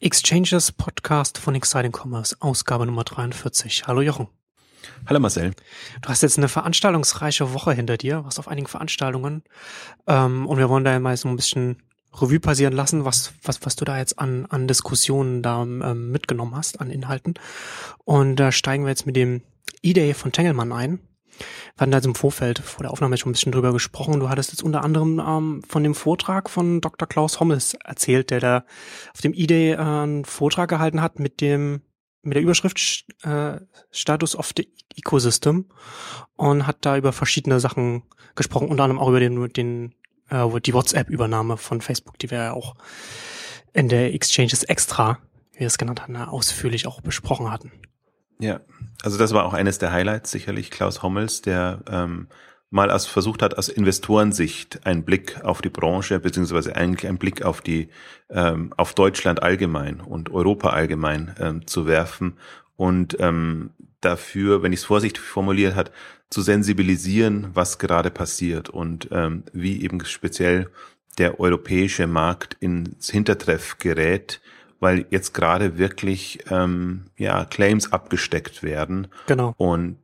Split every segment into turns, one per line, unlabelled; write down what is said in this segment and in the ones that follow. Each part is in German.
Exchanges Podcast von Exciting Commerce, Ausgabe Nummer 43. Hallo Jochen.
Hallo Marcel.
Du hast jetzt eine veranstaltungsreiche Woche hinter dir, warst auf einigen Veranstaltungen ähm, und wir wollen da mal so ein bisschen Revue passieren lassen, was, was, was du da jetzt an, an Diskussionen da ähm, mitgenommen hast, an Inhalten. Und da steigen wir jetzt mit dem E-Day von Tengelmann ein. Wir hatten da jetzt im Vorfeld vor der Aufnahme schon ein bisschen drüber gesprochen. Du hattest jetzt unter anderem ähm, von dem Vortrag von Dr. Klaus Hommels erzählt, der da auf dem E-Day äh, einen Vortrag gehalten hat mit dem mit der Überschrift äh, Status of the Ecosystem und hat da über verschiedene Sachen gesprochen, unter anderem auch über den, den äh, die WhatsApp-Übernahme von Facebook, die wir ja auch in der Exchanges Extra, wie wir es genannt haben, ausführlich auch besprochen hatten.
Ja, also das war auch eines der Highlights sicherlich, Klaus Hommels, der ähm, mal aus, versucht hat, aus Investorensicht einen Blick auf die Branche, beziehungsweise eigentlich einen Blick auf die, ähm, auf Deutschland allgemein und Europa allgemein ähm, zu werfen und ähm, dafür, wenn ich es vorsichtig formuliert hat, zu sensibilisieren, was gerade passiert und ähm, wie eben speziell der europäische Markt ins Hintertreff gerät, weil jetzt gerade wirklich ähm, ja Claims abgesteckt werden.
Genau.
Und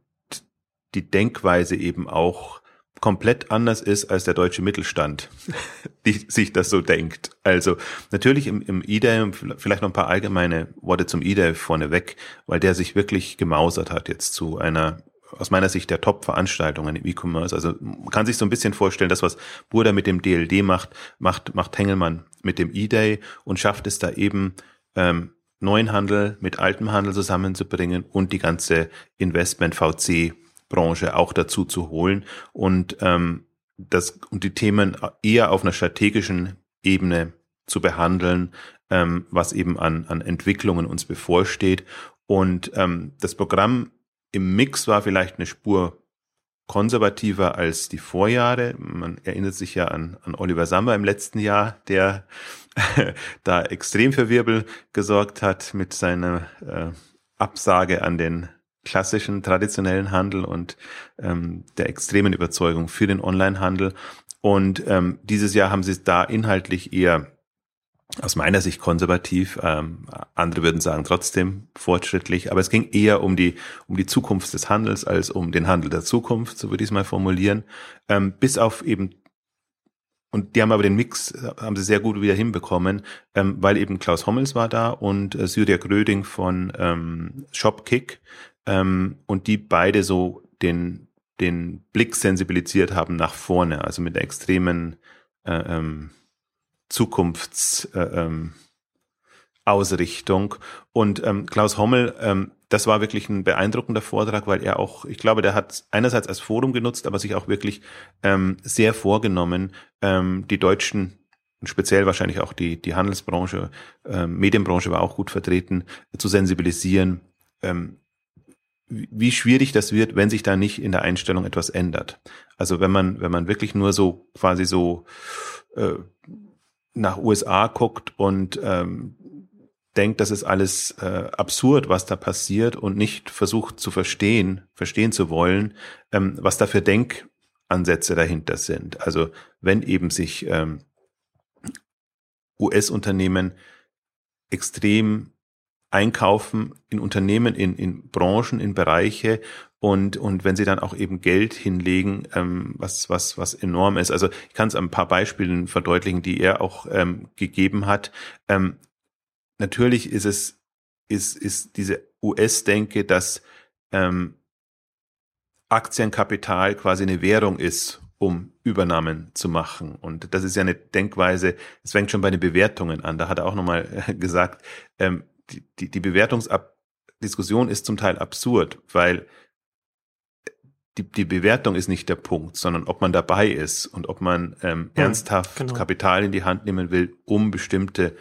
die Denkweise eben auch komplett anders ist als der deutsche Mittelstand, die sich das so denkt. Also natürlich im, im eDay, vielleicht noch ein paar allgemeine Worte zum eDay vorneweg, weil der sich wirklich gemausert hat jetzt zu einer aus meiner Sicht der Top-Veranstaltungen im E-Commerce. Also man kann sich so ein bisschen vorstellen, das, was Burda mit dem DLD macht, macht, macht Hengelmann mit dem eDay und schafft es da eben, ähm, neuen Handel mit altem Handel zusammenzubringen und die ganze Investment-VC Branche auch dazu zu holen und ähm, das und die Themen eher auf einer strategischen Ebene zu behandeln, ähm, was eben an, an Entwicklungen uns bevorsteht. Und ähm, das Programm im Mix war vielleicht eine Spur konservativer als die Vorjahre. Man erinnert sich ja an, an Oliver Sammer im letzten Jahr, der da extrem für Wirbel gesorgt hat mit seiner äh, Absage an den klassischen, traditionellen Handel und ähm, der extremen Überzeugung für den Onlinehandel. Und ähm, dieses Jahr haben sie da inhaltlich eher aus meiner Sicht konservativ, ähm, andere würden sagen trotzdem fortschrittlich, aber es ging eher um die um die Zukunft des Handels als um den Handel der Zukunft, so würde ich es mal formulieren, ähm, bis auf eben und die haben aber den Mix, haben sie sehr gut wieder hinbekommen, ähm, weil eben Klaus Hommels war da und äh, Syria Gröding von ähm, Shopkick ähm, und die beide so den, den Blick sensibilisiert haben nach vorne, also mit der extremen äh, ähm, Zukunfts äh, ähm. Und ähm, Klaus Hommel, ähm, das war wirklich ein beeindruckender Vortrag, weil er auch, ich glaube, der hat einerseits als Forum genutzt, aber sich auch wirklich ähm, sehr vorgenommen, ähm, die deutschen und speziell wahrscheinlich auch die, die Handelsbranche, ähm, Medienbranche war auch gut vertreten, zu sensibilisieren, ähm, wie schwierig das wird, wenn sich da nicht in der Einstellung etwas ändert. Also wenn man, wenn man wirklich nur so quasi so äh, nach USA guckt und ähm, denkt, das ist alles äh, absurd, was da passiert und nicht versucht zu verstehen, verstehen zu wollen, ähm, was da für Denkansätze dahinter sind. Also wenn eben sich ähm, US-Unternehmen extrem einkaufen in Unternehmen, in, in Branchen, in Bereiche und, und wenn sie dann auch eben Geld hinlegen, ähm, was, was, was enorm ist. Also ich kann es ein paar Beispielen verdeutlichen, die er auch ähm, gegeben hat. Ähm, natürlich ist es, ist, ist diese US-Denke, dass ähm, Aktienkapital quasi eine Währung ist, um Übernahmen zu machen. Und das ist ja eine Denkweise, es fängt schon bei den Bewertungen an. Da hat er auch nochmal gesagt, ähm, die, die, die Bewertungsdiskussion ist zum Teil absurd, weil die, die Bewertung ist nicht der Punkt, sondern ob man dabei ist und ob man ähm, ja, ernsthaft genau. Kapital in die Hand nehmen will, um bestimmte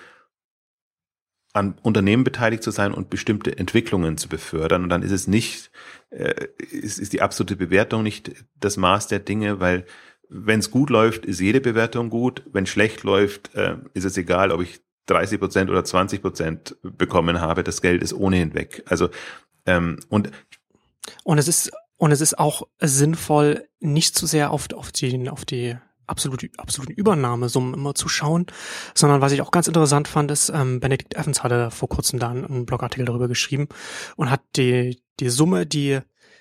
an Unternehmen beteiligt zu sein und bestimmte Entwicklungen zu befördern. Und dann ist es nicht, äh, ist, ist die absolute Bewertung nicht das Maß der Dinge, weil wenn es gut läuft, ist jede Bewertung gut. Wenn schlecht läuft, äh, ist es egal, ob ich 30 Prozent oder 20 Prozent bekommen habe, das Geld ist ohnehin weg. Also ähm, und
und es ist und es ist auch sinnvoll, nicht zu sehr auf, auf die auf die absolute, absoluten Übernahmesummen immer zu schauen, sondern was ich auch ganz interessant fand, ist, ähm, Benedikt Evans hatte vor kurzem da einen Blogartikel darüber geschrieben und hat die, die Summe, die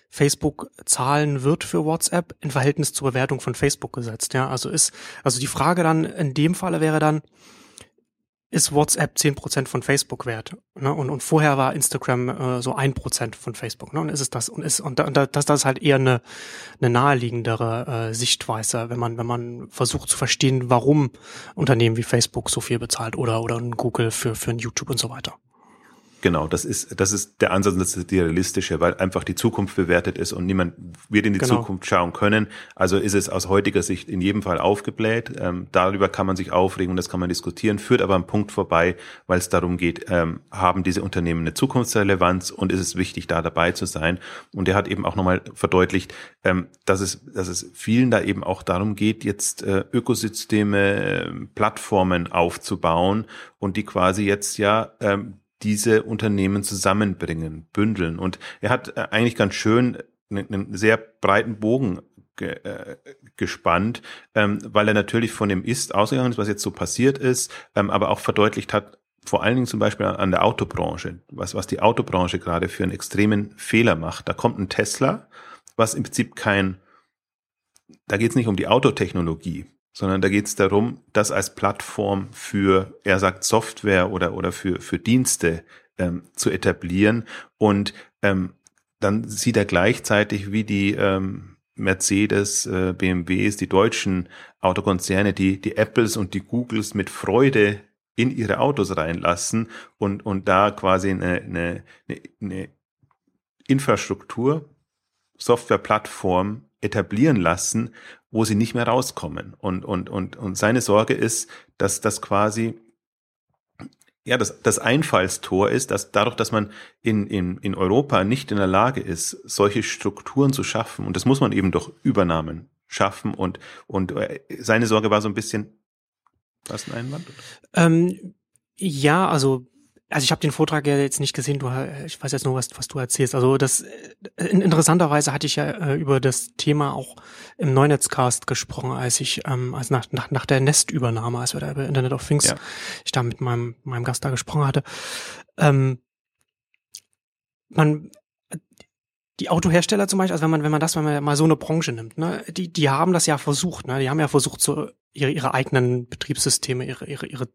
Facebook zahlen wird für WhatsApp in Verhältnis zur Bewertung von Facebook gesetzt. Ja, also ist, also die Frage dann in dem Falle wäre dann, ist WhatsApp zehn Prozent von Facebook wert. Ne? Und, und vorher war Instagram äh, so ein Prozent von Facebook. Ne? Und ist es das und ist und, da, und das, das ist halt eher eine, eine naheliegendere äh, Sichtweise, wenn man wenn man versucht zu verstehen, warum Unternehmen wie Facebook so viel bezahlt oder oder Google für für ein YouTube und so weiter.
Genau, das ist, das ist der Ansatz, das ist die realistische, weil einfach die Zukunft bewertet ist und niemand wird in die genau. Zukunft schauen können. Also ist es aus heutiger Sicht in jedem Fall aufgebläht. Ähm, darüber kann man sich aufregen und das kann man diskutieren, führt aber am Punkt vorbei, weil es darum geht, ähm, haben diese Unternehmen eine Zukunftsrelevanz und ist es wichtig, da dabei zu sein. Und er hat eben auch nochmal verdeutlicht, ähm, dass es, dass es vielen da eben auch darum geht, jetzt äh, Ökosysteme, äh, Plattformen aufzubauen und die quasi jetzt ja ähm, diese Unternehmen zusammenbringen, bündeln. Und er hat äh, eigentlich ganz schön einen sehr breiten Bogen ge, äh, gespannt, ähm, weil er natürlich von dem Ist ausgegangen ist, was jetzt so passiert ist, ähm, aber auch verdeutlicht hat, vor allen Dingen zum Beispiel an der Autobranche, was, was die Autobranche gerade für einen extremen Fehler macht. Da kommt ein Tesla, was im Prinzip kein, da geht es nicht um die Autotechnologie, sondern da geht es darum, das als Plattform für, er sagt Software oder, oder für, für Dienste ähm, zu etablieren. Und ähm, dann sieht er gleichzeitig, wie die ähm, Mercedes, äh, BMWs, die deutschen Autokonzerne, die, die Apples und die Googles mit Freude in ihre Autos reinlassen und, und da quasi eine, eine, eine Infrastruktur, Softwareplattform etablieren lassen, wo sie nicht mehr rauskommen. Und, und, und, und seine Sorge ist, dass das quasi ja, das, das Einfallstor ist, dass dadurch, dass man in, in, in Europa nicht in der Lage ist, solche Strukturen zu schaffen, und das muss man eben durch Übernahmen schaffen, und, und äh, seine Sorge war so ein bisschen, was ein Einwand?
Ähm, ja, also also ich habe den Vortrag ja jetzt nicht gesehen, du, ich weiß jetzt nur, was, was du erzählst. Also das äh, interessanterweise hatte ich ja äh, über das Thema auch im Neunetzcast gesprochen, als ich, ähm, als nach, nach, nach der Nestübernahme, als wir da über Internet of Things, ja. ich da mit meinem, meinem Gast da gesprochen hatte. Ähm, man, die Autohersteller zum Beispiel, also wenn man, wenn man das, wenn man mal so eine Branche nimmt, ne, die, die haben das ja versucht, ne, die haben ja versucht, so ihre, ihre eigenen Betriebssysteme, ihre, ihre, ihre,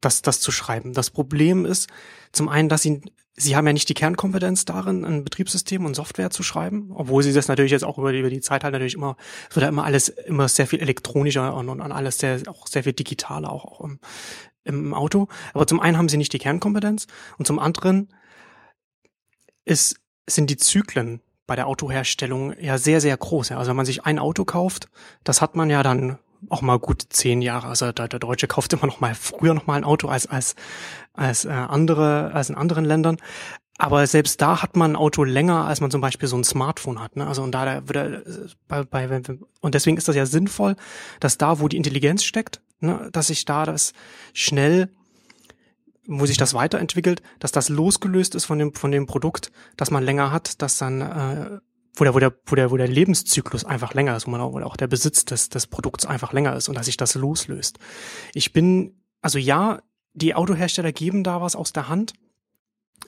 das, das zu schreiben. Das Problem ist zum einen, dass sie, sie haben ja nicht die Kernkompetenz darin, ein Betriebssystem und Software zu schreiben, obwohl sie das natürlich jetzt auch über die, über die Zeit halt natürlich immer, es wird ja immer alles immer sehr viel elektronischer und, und alles sehr, auch sehr viel digitaler auch, auch im, im Auto. Aber zum einen haben sie nicht die Kernkompetenz und zum anderen ist sind die Zyklen bei der Autoherstellung ja sehr, sehr groß. Also wenn man sich ein Auto kauft, das hat man ja dann auch mal gut zehn Jahre. Also der, der Deutsche kauft immer noch mal früher noch mal ein Auto als als als äh, andere als in anderen Ländern. Aber selbst da hat man ein Auto länger, als man zum Beispiel so ein Smartphone hat. Ne? Also und da, da würde bei, bei und deswegen ist das ja sinnvoll, dass da, wo die Intelligenz steckt, ne, dass sich da das schnell wo sich das weiterentwickelt, dass das losgelöst ist von dem, von dem Produkt, das man länger hat, dass dann, äh, wo der, wo der, wo der, wo der Lebenszyklus einfach länger ist, wo man auch, wo auch der Besitz des, des Produkts einfach länger ist und dass sich das loslöst. Ich bin, also ja, die Autohersteller geben da was aus der Hand,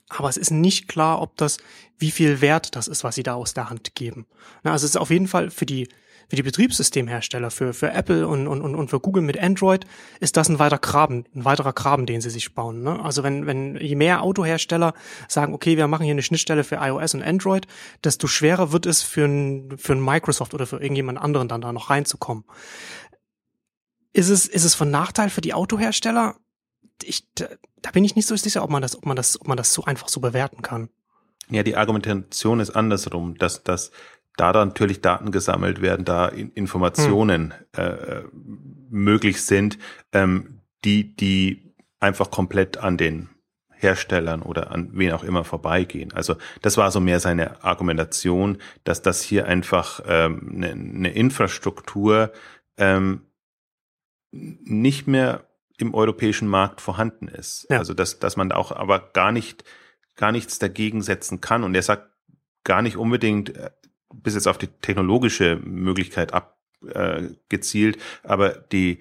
aber es ist nicht klar, ob das, wie viel Wert das ist, was sie da aus der Hand geben. Na, also es ist auf jeden Fall für die, für die Betriebssystemhersteller, für, für Apple und, und, und für Google mit Android, ist das ein weiterer Graben, ein weiterer Graben, den sie sich bauen. Ne? Also wenn, wenn je mehr Autohersteller sagen, okay, wir machen hier eine Schnittstelle für iOS und Android, desto schwerer wird es für ein, für ein Microsoft oder für irgendjemand anderen dann da noch reinzukommen. Ist es, ist es von Nachteil für die Autohersteller? Ich, da bin ich nicht so sicher, ob man das, ob man das, ob man das so einfach so bewerten kann.
Ja, die Argumentation ist andersrum, dass, dass da dann natürlich Daten gesammelt werden, da Informationen hm. äh, möglich sind, ähm, die, die einfach komplett an den Herstellern oder an wen auch immer vorbeigehen. Also das war so mehr seine Argumentation, dass das hier einfach ähm, eine, eine Infrastruktur ähm, nicht mehr im europäischen Markt vorhanden ist. Ja. Also dass, dass man auch aber gar nicht, gar nichts dagegen setzen kann. Und er sagt gar nicht unbedingt, äh, bis jetzt auf die technologische Möglichkeit ab, äh, aber die,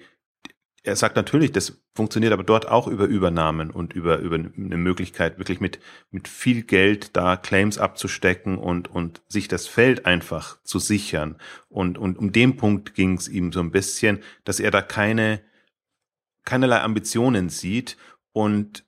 er sagt natürlich, das funktioniert aber dort auch über Übernahmen und über, über eine Möglichkeit, wirklich mit, mit viel Geld da Claims abzustecken und, und sich das Feld einfach zu sichern. Und, und um den Punkt ging es ihm so ein bisschen, dass er da keine, keinerlei Ambitionen sieht und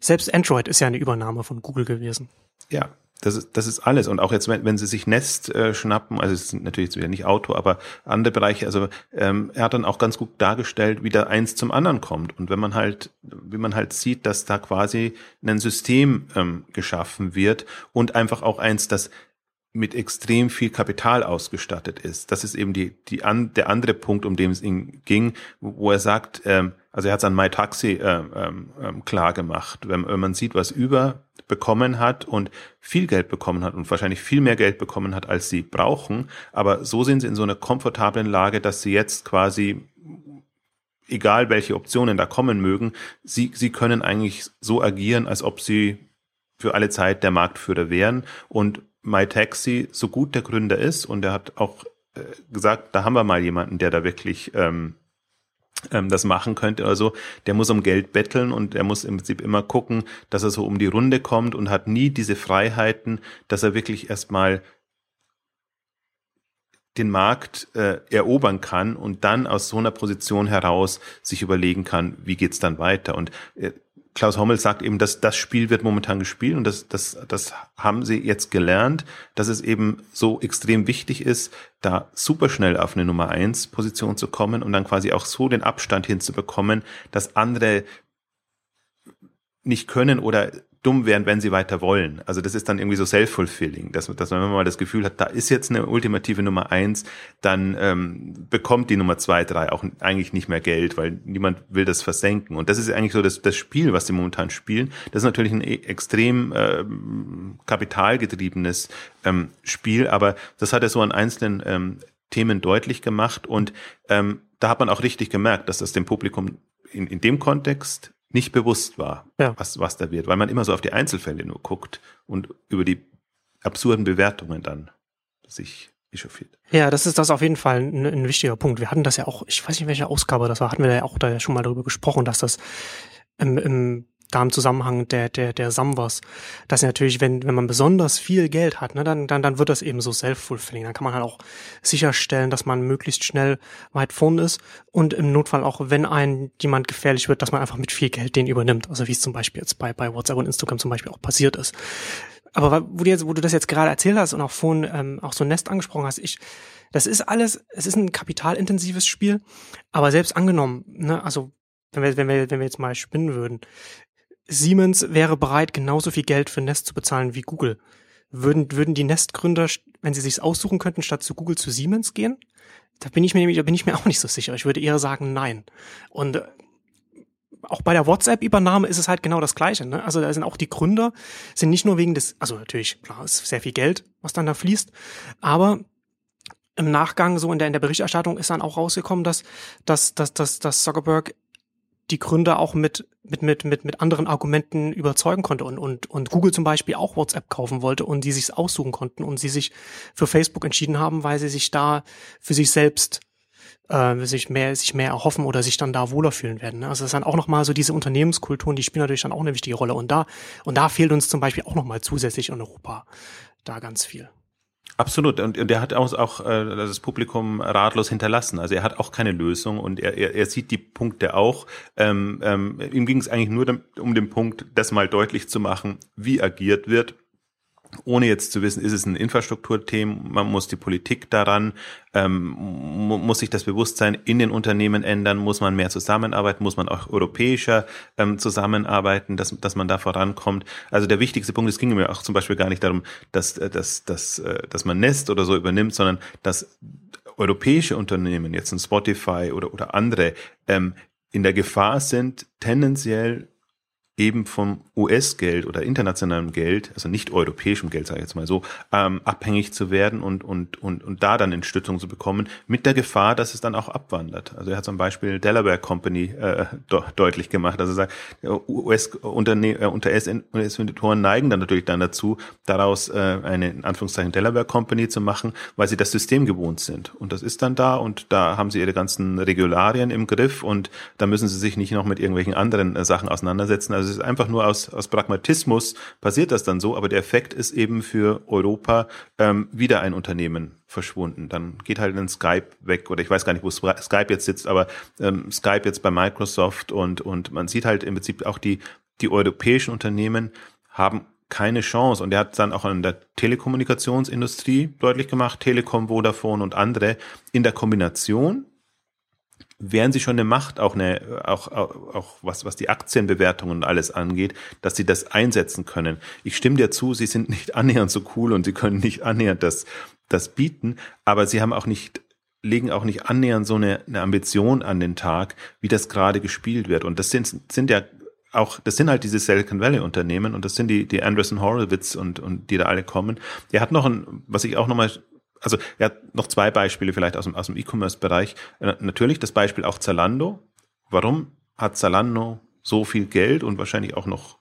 selbst Android ist ja eine Übernahme von Google gewesen.
Ja, das ist, das ist alles. Und auch jetzt, wenn, wenn sie sich Nest äh, schnappen, also es ist natürlich jetzt wieder nicht Auto, aber andere Bereiche, also ähm, er hat dann auch ganz gut dargestellt, wie da eins zum anderen kommt. Und wenn man halt, wie man halt sieht, dass da quasi ein System ähm, geschaffen wird und einfach auch eins, das mit extrem viel Kapital ausgestattet ist. Das ist eben die, die an, der andere Punkt, um den es ihm ging, wo er sagt, ähm, also er hat es an MyTaxi äh, ähm, ähm, klar gemacht. Wenn, wenn man sieht, was über bekommen hat und viel Geld bekommen hat und wahrscheinlich viel mehr Geld bekommen hat, als sie brauchen, aber so sind sie in so einer komfortablen Lage, dass sie jetzt quasi egal welche Optionen da kommen mögen, sie, sie können eigentlich so agieren, als ob sie für alle Zeit der Marktführer wären. Und MyTaxi so gut der Gründer ist und er hat auch äh, gesagt, da haben wir mal jemanden, der da wirklich ähm, das machen könnte oder so, der muss um Geld betteln und er muss im Prinzip immer gucken, dass er so um die Runde kommt und hat nie diese Freiheiten, dass er wirklich erstmal den Markt äh, erobern kann und dann aus so einer Position heraus sich überlegen kann, wie geht's dann weiter. Und äh, Klaus Hommel sagt eben, dass das Spiel wird momentan gespielt und das, das, das haben sie jetzt gelernt, dass es eben so extrem wichtig ist, da super schnell auf eine Nummer eins Position zu kommen und dann quasi auch so den Abstand hinzubekommen, dass andere nicht können oder dumm wären, wenn sie weiter wollen. Also das ist dann irgendwie so self-fulfilling, dass, dass man mal das Gefühl hat, da ist jetzt eine ultimative Nummer eins, dann ähm, bekommt die Nummer zwei, drei auch eigentlich nicht mehr Geld, weil niemand will das versenken. Und das ist eigentlich so das, das Spiel, was sie momentan spielen. Das ist natürlich ein e, extrem ähm, kapitalgetriebenes ähm, Spiel, aber das hat er so an einzelnen ähm, Themen deutlich gemacht und ähm, da hat man auch richtig gemerkt, dass das dem Publikum in, in dem Kontext nicht bewusst war, ja. was, was da wird, weil man immer so auf die Einzelfälle nur guckt und über die absurden Bewertungen dann sich echauffiert.
Ja, das ist das auf jeden Fall ein, ein, wichtiger Punkt. Wir hatten das ja auch, ich weiß nicht, welche Ausgabe das war, hatten wir ja auch da schon mal darüber gesprochen, dass das im, im da im Zusammenhang der, der, der Samwas, dass natürlich, wenn, wenn man besonders viel Geld hat, ne, dann, dann, dann wird das eben so self-fulfilling. Dann kann man halt auch sicherstellen, dass man möglichst schnell weit vorne ist und im Notfall auch, wenn ein jemand gefährlich wird, dass man einfach mit viel Geld den übernimmt. Also wie es zum Beispiel jetzt bei, bei WhatsApp und Instagram zum Beispiel auch passiert ist. Aber wo du, jetzt, wo du das jetzt gerade erzählt hast und auch vorhin ähm, auch so Nest angesprochen hast, ich, das ist alles, es ist ein kapitalintensives Spiel, aber selbst angenommen, ne, also wenn wir, wenn wir, wenn wir jetzt mal spinnen würden, Siemens wäre bereit, genauso viel Geld für Nest zu bezahlen wie Google. Würden, würden die Nest-Gründer, wenn sie sich's aussuchen könnten, statt zu Google zu Siemens gehen? Da bin ich mir da bin ich mir auch nicht so sicher. Ich würde eher sagen, nein. Und äh, auch bei der WhatsApp-Übernahme ist es halt genau das Gleiche. Ne? Also da sind auch die Gründer, sind nicht nur wegen des, also natürlich, klar, ist sehr viel Geld, was dann da fließt, aber im Nachgang, so in der, in der Berichterstattung ist dann auch rausgekommen, dass, dass, dass, dass, dass Zuckerberg die Gründer auch mit, mit, mit, mit, mit anderen Argumenten überzeugen konnte und, und, und Google zum Beispiel auch WhatsApp kaufen wollte und die sich aussuchen konnten und sie sich für Facebook entschieden haben, weil sie sich da für sich selbst äh, sich mehr sich mehr erhoffen oder sich dann da wohler fühlen werden. Ne? Also das dann auch nochmal so diese Unternehmenskulturen, die spielen natürlich dann auch eine wichtige Rolle und da und da fehlt uns zum Beispiel auch nochmal zusätzlich in Europa da ganz viel.
Absolut. Und, und er hat auch, auch äh, das Publikum ratlos hinterlassen. Also er hat auch keine Lösung und er, er, er sieht die Punkte auch. Ähm, ähm, ihm ging es eigentlich nur um den Punkt, das mal deutlich zu machen, wie agiert wird ohne jetzt zu wissen, ist es ein Infrastrukturthema, man muss die Politik daran, ähm, muss sich das Bewusstsein in den Unternehmen ändern, muss man mehr zusammenarbeiten, muss man auch europäischer ähm, zusammenarbeiten, dass, dass man da vorankommt. Also der wichtigste Punkt, es ging mir auch zum Beispiel gar nicht darum, dass, äh, dass, dass, äh, dass man Nest oder so übernimmt, sondern dass europäische Unternehmen, jetzt ein Spotify oder, oder andere, ähm, in der Gefahr sind, tendenziell eben vom US-Geld oder internationalem Geld, also nicht europäischem Geld, sage ich jetzt mal so, ähm, abhängig zu werden und, und, und, und da dann Entstützung zu bekommen, mit der Gefahr, dass es dann auch abwandert. Also er hat zum Beispiel Delaware Company äh, de deutlich gemacht. Also er sagt, US-Investoren äh, neigen dann natürlich dann dazu, daraus äh, eine in Anführungszeichen Delaware Company zu machen, weil sie das System gewohnt sind. Und das ist dann da und da haben sie ihre ganzen Regularien im Griff und da müssen sie sich nicht noch mit irgendwelchen anderen äh, Sachen auseinandersetzen. Also es ist einfach nur aus, aus Pragmatismus passiert das dann so, aber der Effekt ist eben für Europa ähm, wieder ein Unternehmen verschwunden. Dann geht halt ein Skype weg oder ich weiß gar nicht, wo Skype jetzt sitzt, aber ähm, Skype jetzt bei Microsoft und, und man sieht halt im Prinzip auch die, die europäischen Unternehmen haben keine Chance. Und er hat dann auch an der Telekommunikationsindustrie deutlich gemacht, Telekom, Vodafone und andere in der Kombination wären sie schon eine Macht, auch eine, auch, auch, auch was, was die Aktienbewertungen und alles angeht, dass sie das einsetzen können. Ich stimme dir zu, sie sind nicht annähernd so cool und sie können nicht annähernd das, das bieten, aber sie haben auch nicht legen auch nicht annähernd so eine, eine Ambition an den Tag, wie das gerade gespielt wird. Und das sind, sind ja auch, das sind halt diese Silicon Valley Unternehmen und das sind die, die Anderson Horowitz und, und die da alle kommen. Er hat noch ein, was ich auch nochmal also er hat noch zwei Beispiele vielleicht aus dem, aus dem E-Commerce-Bereich. Äh, natürlich das Beispiel auch Zalando. Warum hat Zalando so viel Geld und wahrscheinlich auch noch,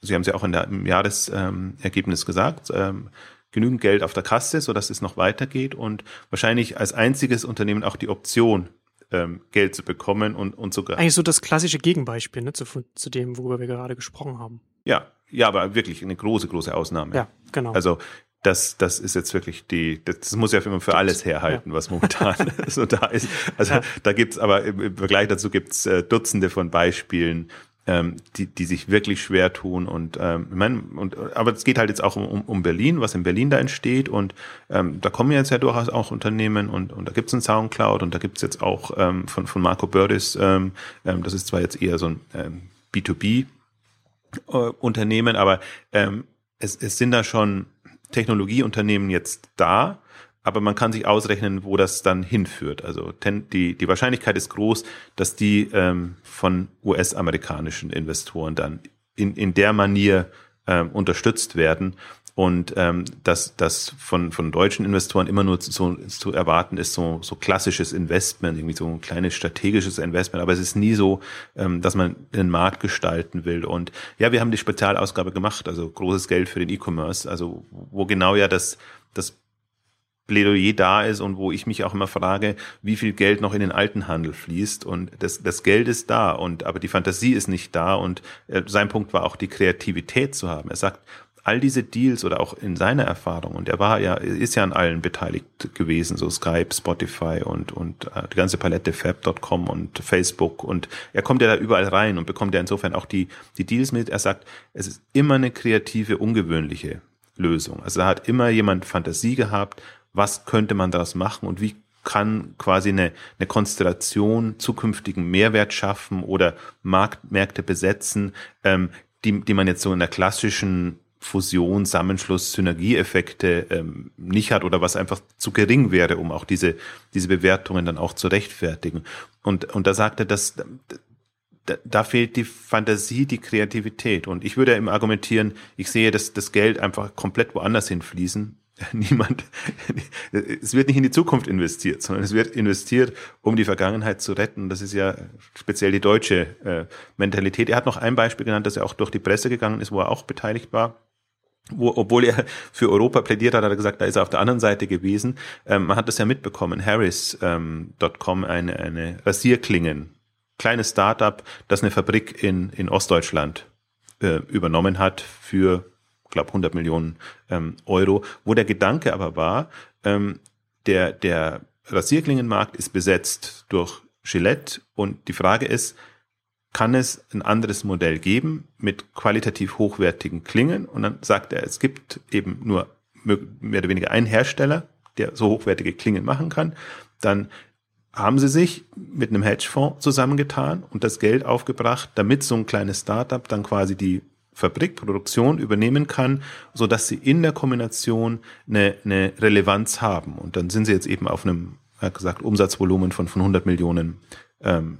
Sie haben es ja auch in der, im Jahresergebnis gesagt, ähm, genügend Geld auf der Kasse, so dass es noch weitergeht und wahrscheinlich als einziges Unternehmen auch die Option, ähm, Geld zu bekommen und, und sogar.
Eigentlich so das klassische Gegenbeispiel ne, zu, zu dem, worüber wir gerade gesprochen haben.
Ja, ja, aber wirklich eine große, große Ausnahme.
Ja, genau.
Also das, das ist jetzt wirklich die, das muss ja immer für alles herhalten, was momentan so da ist. Also da gibt's aber im, Vergleich dazu gibt's äh, Dutzende von Beispielen, ähm, die, die sich wirklich schwer tun. Und ähm, ich meine, und, aber es geht halt jetzt auch um, um Berlin, was in Berlin da entsteht. Und ähm, da kommen jetzt ja durchaus auch Unternehmen und, und da gibt's einen Soundcloud und da gibt's jetzt auch ähm, von, von Marco Bördis, ähm, ähm, das ist zwar jetzt eher so ein ähm, B2B äh, Unternehmen, aber ähm, es, es sind da schon Technologieunternehmen jetzt da, aber man kann sich ausrechnen, wo das dann hinführt. Also die, die Wahrscheinlichkeit ist groß, dass die ähm, von US-amerikanischen Investoren dann in, in der Manier ähm, unterstützt werden und ähm, dass das von von deutschen Investoren immer nur so zu erwarten ist so so klassisches Investment irgendwie so ein kleines strategisches Investment. Aber es ist nie so ähm, dass man den Markt gestalten will. Und ja wir haben die Spezialausgabe gemacht also großes Geld für den E-Commerce. Also wo genau ja das das Plädoyer da ist und wo ich mich auch immer frage, wie viel Geld noch in den alten Handel fließt. Und das, das Geld ist da und aber die Fantasie ist nicht da. Und äh, sein Punkt war auch die Kreativität zu haben. Er sagt, all diese Deals oder auch in seiner Erfahrung, und er war ja, ist ja an allen beteiligt gewesen, so Skype, Spotify und, und äh, die ganze Palette Fab.com und Facebook und er kommt ja da überall rein und bekommt ja insofern auch die, die Deals mit. Er sagt, es ist immer eine kreative, ungewöhnliche Lösung. Also da hat immer jemand Fantasie gehabt, was könnte man daraus machen und wie kann quasi eine, eine Konstellation zukünftigen Mehrwert schaffen oder Markt, Märkte besetzen, ähm, die, die man jetzt so in der klassischen Fusion, Zusammenschluss, Synergieeffekte ähm, nicht hat oder was einfach zu gering wäre, um auch diese, diese Bewertungen dann auch zu rechtfertigen. Und, und da sagt er, dass da, da fehlt die Fantasie, die Kreativität. Und ich würde eben argumentieren, ich sehe, dass das Geld einfach komplett woanders hinfließen. Niemand, es wird nicht in die Zukunft investiert, sondern es wird investiert, um die Vergangenheit zu retten. Das ist ja speziell die deutsche äh, Mentalität. Er hat noch ein Beispiel genannt, dass er auch durch die Presse gegangen ist, wo er auch beteiligt war wo, obwohl er für Europa plädiert hat, hat er gesagt, da ist er auf der anderen Seite gewesen. Ähm, man hat das ja mitbekommen, Harris.com, ähm, eine, eine Rasierklingen, kleines Startup, das eine Fabrik in, in Ostdeutschland äh, übernommen hat für, glaube 100 Millionen ähm, Euro, wo der Gedanke aber war, ähm, der, der Rasierklingenmarkt ist besetzt durch Gillette. Und die Frage ist, kann es ein anderes Modell geben mit qualitativ hochwertigen Klingen. Und dann sagt er, es gibt eben nur mehr oder weniger einen Hersteller, der so hochwertige Klingen machen kann. Dann haben sie sich mit einem Hedgefonds zusammengetan und das Geld aufgebracht, damit so ein kleines Startup dann quasi die Fabrikproduktion übernehmen kann, so dass sie in der Kombination eine, eine Relevanz haben. Und dann sind sie jetzt eben auf einem, er gesagt, Umsatzvolumen von, von 100 Millionen ähm,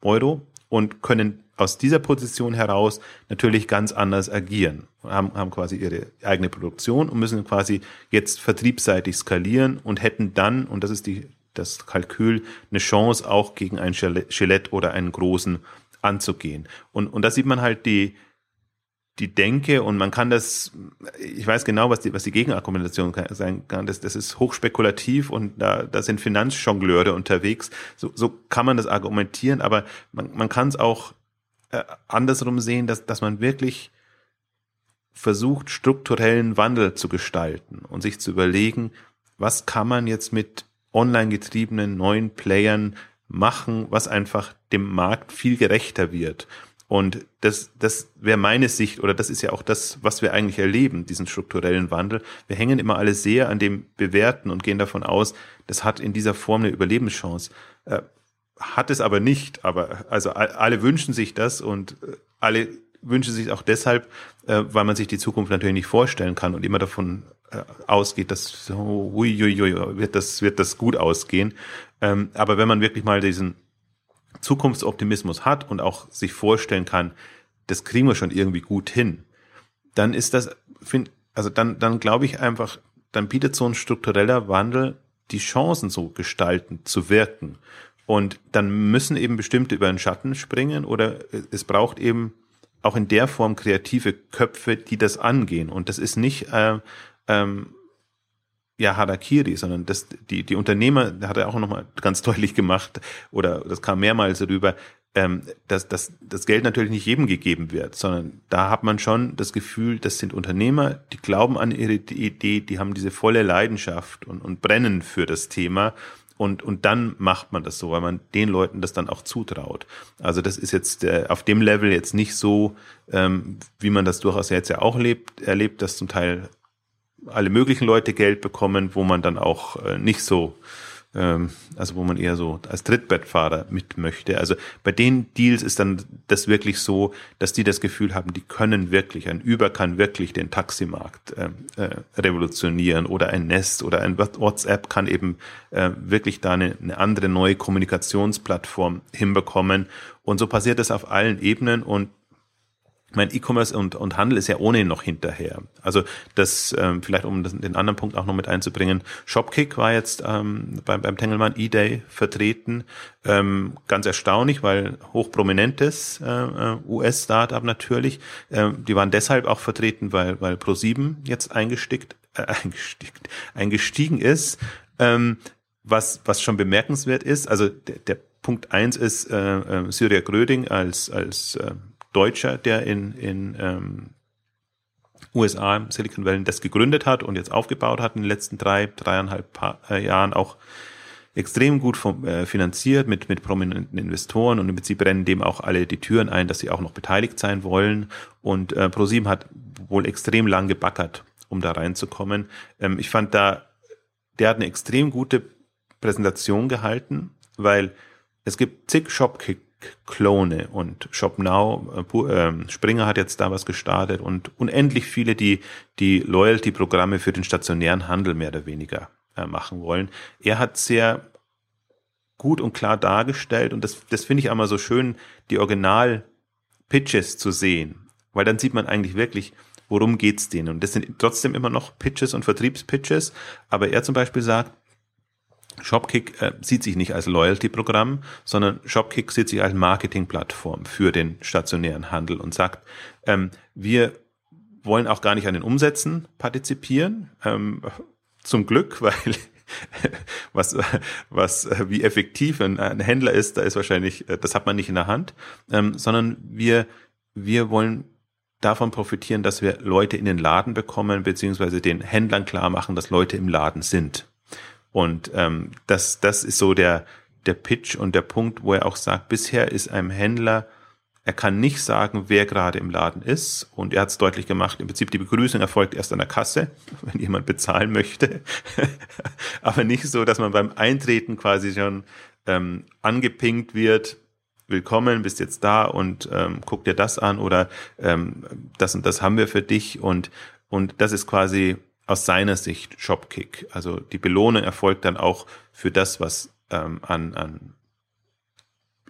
Euro und können aus dieser Position heraus natürlich ganz anders agieren, haben, haben quasi ihre eigene Produktion und müssen quasi jetzt vertriebsseitig skalieren und hätten dann, und das ist die, das Kalkül, eine Chance auch gegen ein Gillette oder einen großen anzugehen. Und, und da sieht man halt die, die Denke und man kann das, ich weiß genau, was die, was die Gegenargumentation sein kann, das, das ist hochspekulativ und da, da sind Finanzjongleure unterwegs. So, so kann man das argumentieren, aber man, man kann es auch äh, andersrum sehen, dass, dass man wirklich versucht, strukturellen Wandel zu gestalten und sich zu überlegen, was kann man jetzt mit online getriebenen neuen Playern machen, was einfach dem Markt viel gerechter wird. Und das, das wäre meine Sicht, oder das ist ja auch das, was wir eigentlich erleben, diesen strukturellen Wandel. Wir hängen immer alle sehr an dem Bewerten und gehen davon aus, das hat in dieser Form eine Überlebenschance. Äh, hat es aber nicht. Aber also alle wünschen sich das und äh, alle wünschen sich auch deshalb, äh, weil man sich die Zukunft natürlich nicht vorstellen kann und immer davon äh, ausgeht, dass so, hui, hui, wird das wird das gut ausgehen. Ähm, aber wenn man wirklich mal diesen Zukunftsoptimismus hat und auch sich vorstellen kann, das kriegen wir schon irgendwie gut hin, dann ist das, also dann, dann glaube ich einfach, dann bietet so ein struktureller Wandel die Chancen so gestalten, zu wirken. Und dann müssen eben bestimmte über den Schatten springen oder es braucht eben auch in der Form kreative Köpfe, die das angehen. Und das ist nicht äh, ähm, ja Harakiri, sondern das, die, die Unternehmer, da hat er auch nochmal ganz deutlich gemacht, oder das kam mehrmals darüber, ähm, dass, dass das Geld natürlich nicht jedem gegeben wird, sondern da hat man schon das Gefühl, das sind Unternehmer, die glauben an ihre Idee, die haben diese volle Leidenschaft und, und brennen für das Thema und, und dann macht man das so, weil man den Leuten das dann auch zutraut. Also das ist jetzt äh, auf dem Level jetzt nicht so, ähm, wie man das durchaus jetzt ja auch lebt, erlebt, dass zum Teil alle möglichen Leute Geld bekommen, wo man dann auch äh, nicht so ähm, also wo man eher so als Trittbettfahrer mit möchte. Also bei den Deals ist dann das wirklich so, dass die das Gefühl haben, die können wirklich, ein Uber kann wirklich den Taximarkt äh, äh, revolutionieren oder ein Nest oder ein WhatsApp kann eben äh, wirklich da eine, eine andere neue Kommunikationsplattform hinbekommen. Und so passiert das auf allen Ebenen und mein E-Commerce und, und Handel ist ja ohnehin noch hinterher. Also das, ähm, vielleicht um das, den anderen Punkt auch noch mit einzubringen, Shopkick war jetzt ähm, beim, beim Tengelmann E-Day vertreten. Ähm, ganz erstaunlich, weil hochprominentes äh, äh US-Startup natürlich. Ähm, die waren deshalb auch vertreten, weil, weil Pro7 jetzt eingestickt, äh, eingestiegen, eingestiegen ist. Ähm, was, was schon bemerkenswert ist, also der, der Punkt eins ist äh, äh, Syria Gröding als, als äh, Deutscher, der in, in ähm, USA, Silicon Valley, das gegründet hat und jetzt aufgebaut hat in den letzten drei, dreieinhalb Paar, äh, Jahren auch extrem gut vom, äh, finanziert mit, mit prominenten Investoren und im Prinzip rennen dem auch alle die Türen ein, dass sie auch noch beteiligt sein wollen. Und äh, ProSieben hat wohl extrem lang gebackert, um da reinzukommen. Ähm, ich fand da, der hat eine extrem gute Präsentation gehalten, weil es gibt zig Shopkick Klone und ShopNow, äh, ähm, Springer hat jetzt da was gestartet und unendlich viele, die die Loyalty-Programme für den stationären Handel mehr oder weniger äh, machen wollen. Er hat sehr gut und klar dargestellt und das, das finde ich einmal so schön, die Original-Pitches zu sehen, weil dann sieht man eigentlich wirklich, worum geht's denen. Und das sind trotzdem immer noch Pitches und Vertriebspitches, aber er zum Beispiel sagt, Shopkick äh, sieht sich nicht als Loyalty-Programm, sondern Shopkick sieht sich als Marketing-Plattform für den stationären Handel und sagt, ähm, wir wollen auch gar nicht an den Umsätzen partizipieren, ähm, zum Glück, weil was, was, wie effektiv ein, ein, Händler ist, da ist wahrscheinlich, äh, das hat man nicht in der Hand, ähm, sondern wir, wir wollen davon profitieren, dass wir Leute in den Laden bekommen, beziehungsweise den Händlern klar machen, dass Leute im Laden sind. Und ähm, das, das ist so der, der Pitch und der Punkt, wo er auch sagt, bisher ist einem Händler, er kann nicht sagen, wer gerade im Laden ist. Und er hat es deutlich gemacht, im Prinzip die Begrüßung erfolgt erst an der Kasse, wenn jemand bezahlen möchte. Aber nicht so, dass man beim Eintreten quasi schon ähm, angepinkt wird, willkommen, bist jetzt da und ähm, guck dir das an oder ähm, das und das haben wir für dich. Und, und das ist quasi aus seiner Sicht Shopkick. Also die Belohnung erfolgt dann auch für das, was ähm, an, an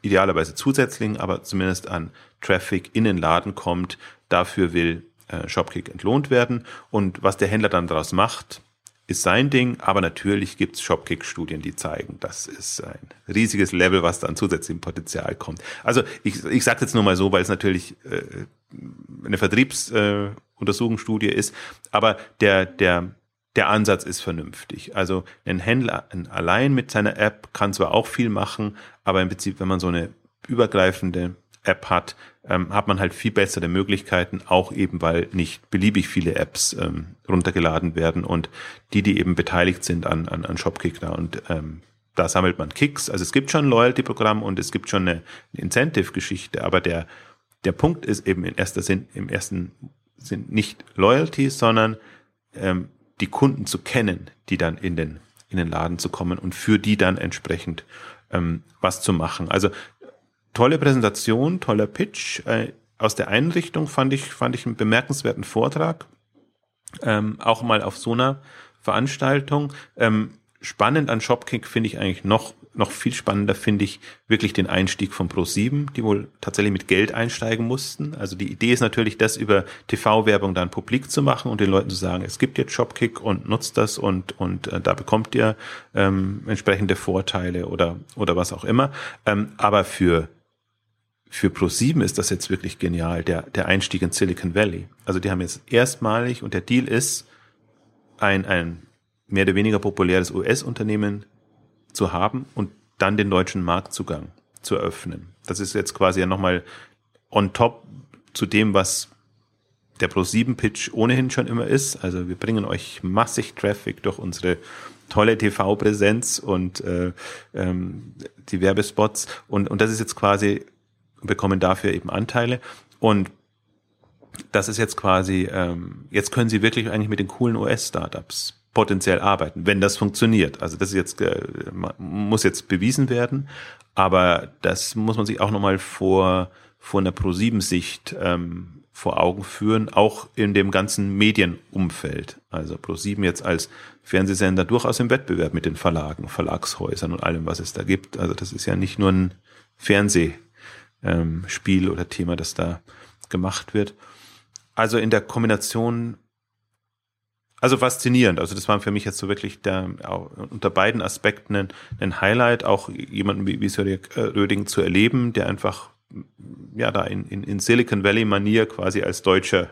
idealerweise zusätzlichen, aber zumindest an Traffic in den Laden kommt. Dafür will äh, Shopkick entlohnt werden. Und was der Händler dann daraus macht, ist sein Ding, aber natürlich gibt's Shopkick-Studien, die zeigen, das ist ein riesiges Level, was dann zusätzlichem Potenzial kommt. Also ich, ich sage jetzt nur mal so, weil es natürlich äh, eine Vertriebsuntersuchungsstudie äh, ist, aber der, der, der Ansatz ist vernünftig. Also ein Händler allein mit seiner App kann zwar auch viel machen, aber im Prinzip, wenn man so eine übergreifende App hat, ähm, hat man halt viel bessere Möglichkeiten, auch eben weil nicht beliebig viele Apps ähm, runtergeladen werden und die, die eben beteiligt sind an, an, an Shopkick da und ähm, da sammelt man Kicks. Also es gibt schon ein Loyalty-Programm und es gibt schon eine Incentive-Geschichte, aber der, der Punkt ist eben in erster Sinn, im ersten Sinn nicht Loyalty, sondern ähm, die Kunden zu kennen, die dann in den, in den Laden zu kommen und für die dann entsprechend ähm, was zu machen. Also tolle Präsentation, toller Pitch. Äh, aus der Einrichtung fand ich, fand ich einen bemerkenswerten Vortrag. Ähm, auch mal auf so einer Veranstaltung. Ähm, spannend an Shopkick finde ich eigentlich noch, noch viel spannender finde ich wirklich den Einstieg von Pro7, die wohl tatsächlich mit Geld einsteigen mussten. Also die Idee ist natürlich, das über TV-Werbung dann publik zu machen und den Leuten zu sagen, es gibt jetzt Shopkick und nutzt das und, und äh, da bekommt ihr ähm, entsprechende Vorteile oder, oder was auch immer. Ähm, aber für für Pro7 ist das jetzt wirklich genial, der, der Einstieg in Silicon Valley. Also die haben jetzt erstmalig und der Deal ist, ein, ein mehr oder weniger populäres US-Unternehmen zu haben und dann den deutschen Marktzugang zu eröffnen. Das ist jetzt quasi ja nochmal on top zu dem, was der Pro7-Pitch ohnehin schon immer ist. Also wir bringen euch massig Traffic durch unsere tolle TV-Präsenz und äh, ähm, die Werbespots. Und, und das ist jetzt quasi bekommen dafür eben Anteile. Und das ist jetzt quasi, ähm, jetzt können sie wirklich eigentlich mit den coolen US-Startups potenziell arbeiten, wenn das funktioniert. Also das ist jetzt, äh, muss jetzt bewiesen werden, aber das muss man sich auch nochmal vor, vor einer Pro-7-Sicht ähm, vor Augen führen, auch in dem ganzen Medienumfeld. Also Pro7 jetzt als Fernsehsender durchaus im Wettbewerb mit den Verlagen, Verlagshäusern und allem, was es da gibt. Also das ist ja nicht nur ein Fernseh ähm, oder Thema, das da gemacht wird. Also in der Kombination, also faszinierend. Also das war für mich jetzt so wirklich der, unter beiden Aspekten ein, ein Highlight, auch jemanden wie, wie Sir äh, Röding zu erleben, der einfach ja da in, in, in Silicon Valley Manier quasi als Deutscher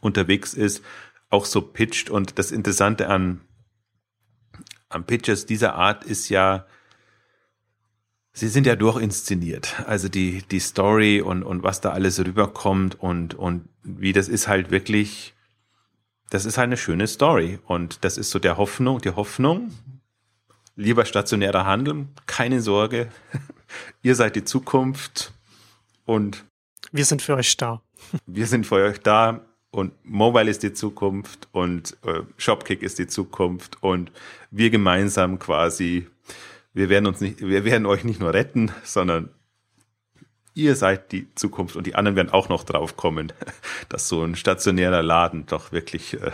unterwegs ist, auch so pitcht. Und das Interessante an, an Pitches dieser Art ist ja, Sie sind ja durchinszeniert. Also die, die Story und, und was da alles rüberkommt und, und wie das ist halt wirklich, das ist halt eine schöne Story. Und das ist so der Hoffnung, die Hoffnung. Lieber stationärer Handel, keine Sorge. Ihr seid die Zukunft und
wir sind für euch da.
wir sind für euch da und Mobile ist die Zukunft und äh, Shopkick ist die Zukunft und wir gemeinsam quasi wir werden uns nicht, wir werden euch nicht nur retten, sondern ihr seid die Zukunft und die anderen werden auch noch drauf kommen, dass so ein stationärer Laden doch wirklich äh,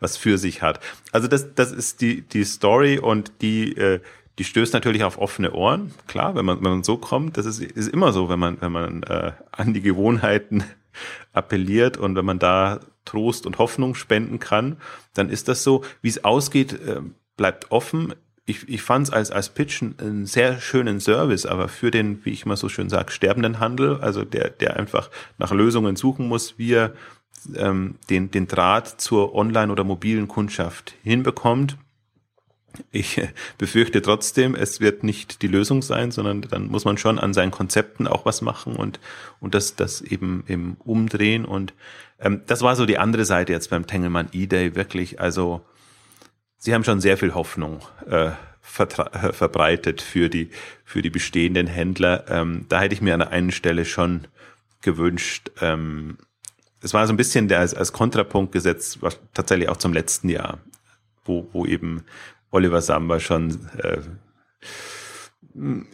was für sich hat. Also das, das ist die, die Story und die, äh, die stößt natürlich auf offene Ohren. Klar, wenn man, wenn man so kommt, das ist, ist immer so, wenn man, wenn man äh, an die Gewohnheiten appelliert und wenn man da Trost und Hoffnung spenden kann, dann ist das so. Wie es ausgeht, äh, bleibt offen ich, ich fand es als, als Pitch einen sehr schönen Service, aber für den, wie ich mal so schön sage, sterbenden Handel, also der, der einfach nach Lösungen suchen muss, wie er ähm, den, den Draht zur Online- oder mobilen Kundschaft hinbekommt. Ich befürchte trotzdem, es wird nicht die Lösung sein, sondern dann muss man schon an seinen Konzepten auch was machen und, und das, das eben, eben umdrehen. Und ähm, das war so die andere Seite jetzt beim Tengelmann E-Day wirklich. Also Sie haben schon sehr viel Hoffnung äh, äh, verbreitet für die, für die bestehenden Händler. Ähm, da hätte ich mir an der einen Stelle schon gewünscht, ähm, es war so ein bisschen der als, als Kontrapunkt gesetzt, was tatsächlich auch zum letzten Jahr, wo, wo eben Oliver Samba schon äh,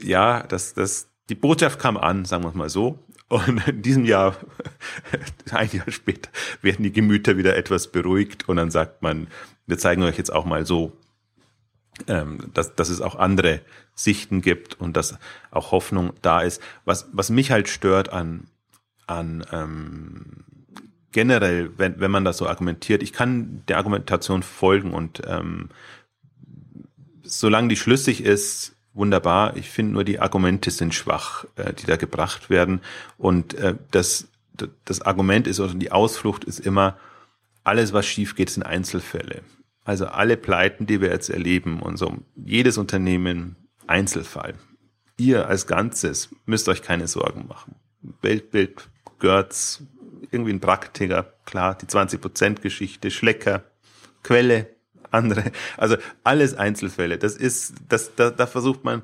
ja, das, das, die Botschaft kam an, sagen wir es mal so. Und in diesem Jahr, ein Jahr später, werden die Gemüter wieder etwas beruhigt und dann sagt man, wir zeigen euch jetzt auch mal so, ähm, dass, dass es auch andere Sichten gibt und dass auch Hoffnung da ist. Was, was mich halt stört an, an ähm, generell, wenn, wenn man das so argumentiert, ich kann der Argumentation folgen und ähm, solange die schlüssig ist, wunderbar. Ich finde nur, die Argumente sind schwach, äh, die da gebracht werden. Und äh, das, das Argument ist, oder die Ausflucht ist immer, alles, was schief geht, sind Einzelfälle. Also alle Pleiten, die wir jetzt erleben und so, jedes Unternehmen Einzelfall. Ihr als Ganzes müsst euch keine Sorgen machen. Weltbild, Götz, irgendwie ein Praktiker, klar, die 20% Geschichte, Schlecker, Quelle, andere. Also alles Einzelfälle. Das ist, das, da, da versucht man,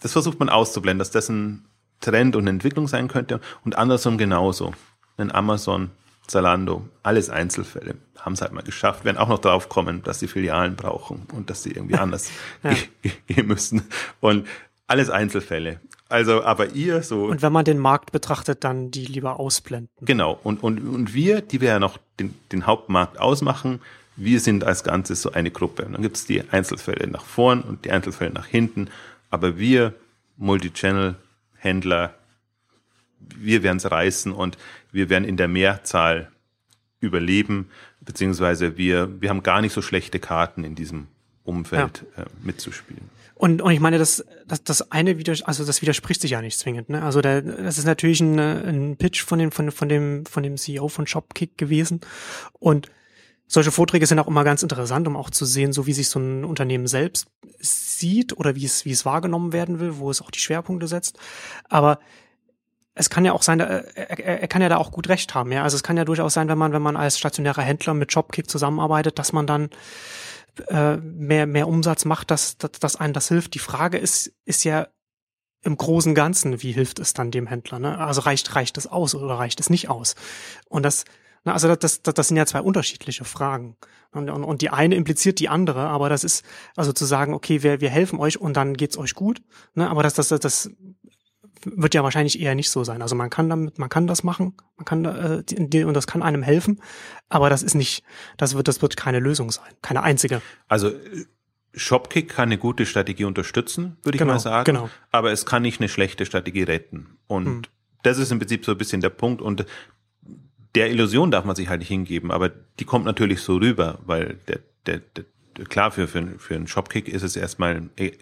das versucht man auszublenden, dass das ein Trend und Entwicklung sein könnte und andersrum genauso. Ein Amazon, Zalando, alles Einzelfälle. Haben es halt mal geschafft, werden auch noch drauf kommen, dass sie Filialen brauchen und dass sie irgendwie anders ja. gehen müssen. Und alles Einzelfälle. Also, aber ihr so.
Und wenn man den Markt betrachtet, dann die lieber ausblenden.
Genau. Und, und, und wir, die wir ja noch den, den Hauptmarkt ausmachen, wir sind als Ganzes so eine Gruppe. Und dann gibt es die Einzelfälle nach vorn und die Einzelfälle nach hinten. Aber wir, Multichannel-Händler, wir werden es reißen und wir werden in der Mehrzahl überleben, beziehungsweise wir, wir haben gar nicht so schlechte Karten in diesem Umfeld ja. äh, mitzuspielen.
Und, und ich meine, das, das, das eine wieder, also das widerspricht sich ja nicht zwingend. Ne? Also der, das ist natürlich ein, ein Pitch von dem, von, von dem, von dem CEO von Shopkick gewesen. Und solche Vorträge sind auch immer ganz interessant, um auch zu sehen, so wie sich so ein Unternehmen selbst sieht oder wie es, wie es wahrgenommen werden will, wo es auch die Schwerpunkte setzt. Aber es kann ja auch sein, er, er, er kann ja da auch gut recht haben, ja. Also es kann ja durchaus sein, wenn man, wenn man als stationärer Händler mit Jobkick zusammenarbeitet, dass man dann äh, mehr, mehr Umsatz macht, dass, dass, dass einem das hilft. Die Frage ist, ist ja im großen Ganzen, wie hilft es dann dem Händler? Ne? Also reicht, reicht es aus oder reicht es nicht aus? Und das, na, also das, das, das sind ja zwei unterschiedliche Fragen. Und, und, und die eine impliziert die andere, aber das ist, also zu sagen, okay, wir, wir helfen euch und dann geht's euch gut, ne? aber das, das, das wird ja wahrscheinlich eher nicht so sein. Also man kann damit, man kann das machen, man kann äh, die, und das kann einem helfen, aber das ist nicht, das wird, das wird keine Lösung sein, keine einzige.
Also Shopkick kann eine gute Strategie unterstützen, würde ich
genau,
mal sagen.
Genau.
Aber es kann nicht eine schlechte Strategie retten. Und hm. das ist im Prinzip so ein bisschen der Punkt. Und der Illusion darf man sich halt nicht hingeben, aber die kommt natürlich so rüber, weil der, der, der klar, für, für, für einen Shopkick ist es erstmal e,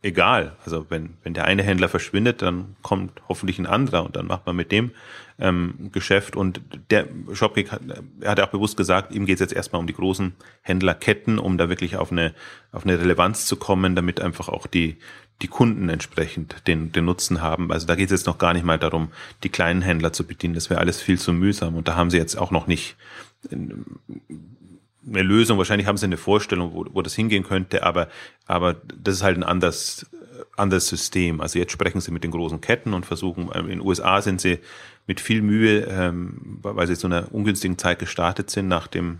egal. Also wenn, wenn der eine Händler verschwindet, dann kommt hoffentlich ein anderer und dann macht man mit dem ähm, Geschäft. Und der Shopkick hat, hat auch bewusst gesagt, ihm geht es jetzt erstmal um die großen Händlerketten, um da wirklich auf eine, auf eine Relevanz zu kommen, damit einfach auch die, die Kunden entsprechend den, den Nutzen haben. Also da geht es jetzt noch gar nicht mal darum, die kleinen Händler zu bedienen. Das wäre alles viel zu mühsam. Und da haben sie jetzt auch noch nicht eine Lösung. Wahrscheinlich haben sie eine Vorstellung, wo, wo das hingehen könnte, aber, aber das ist halt ein anderes, anderes System. Also jetzt sprechen sie mit den großen Ketten und versuchen, ähm, in den USA sind sie mit viel Mühe, ähm, weil sie zu einer ungünstigen Zeit gestartet sind nach dem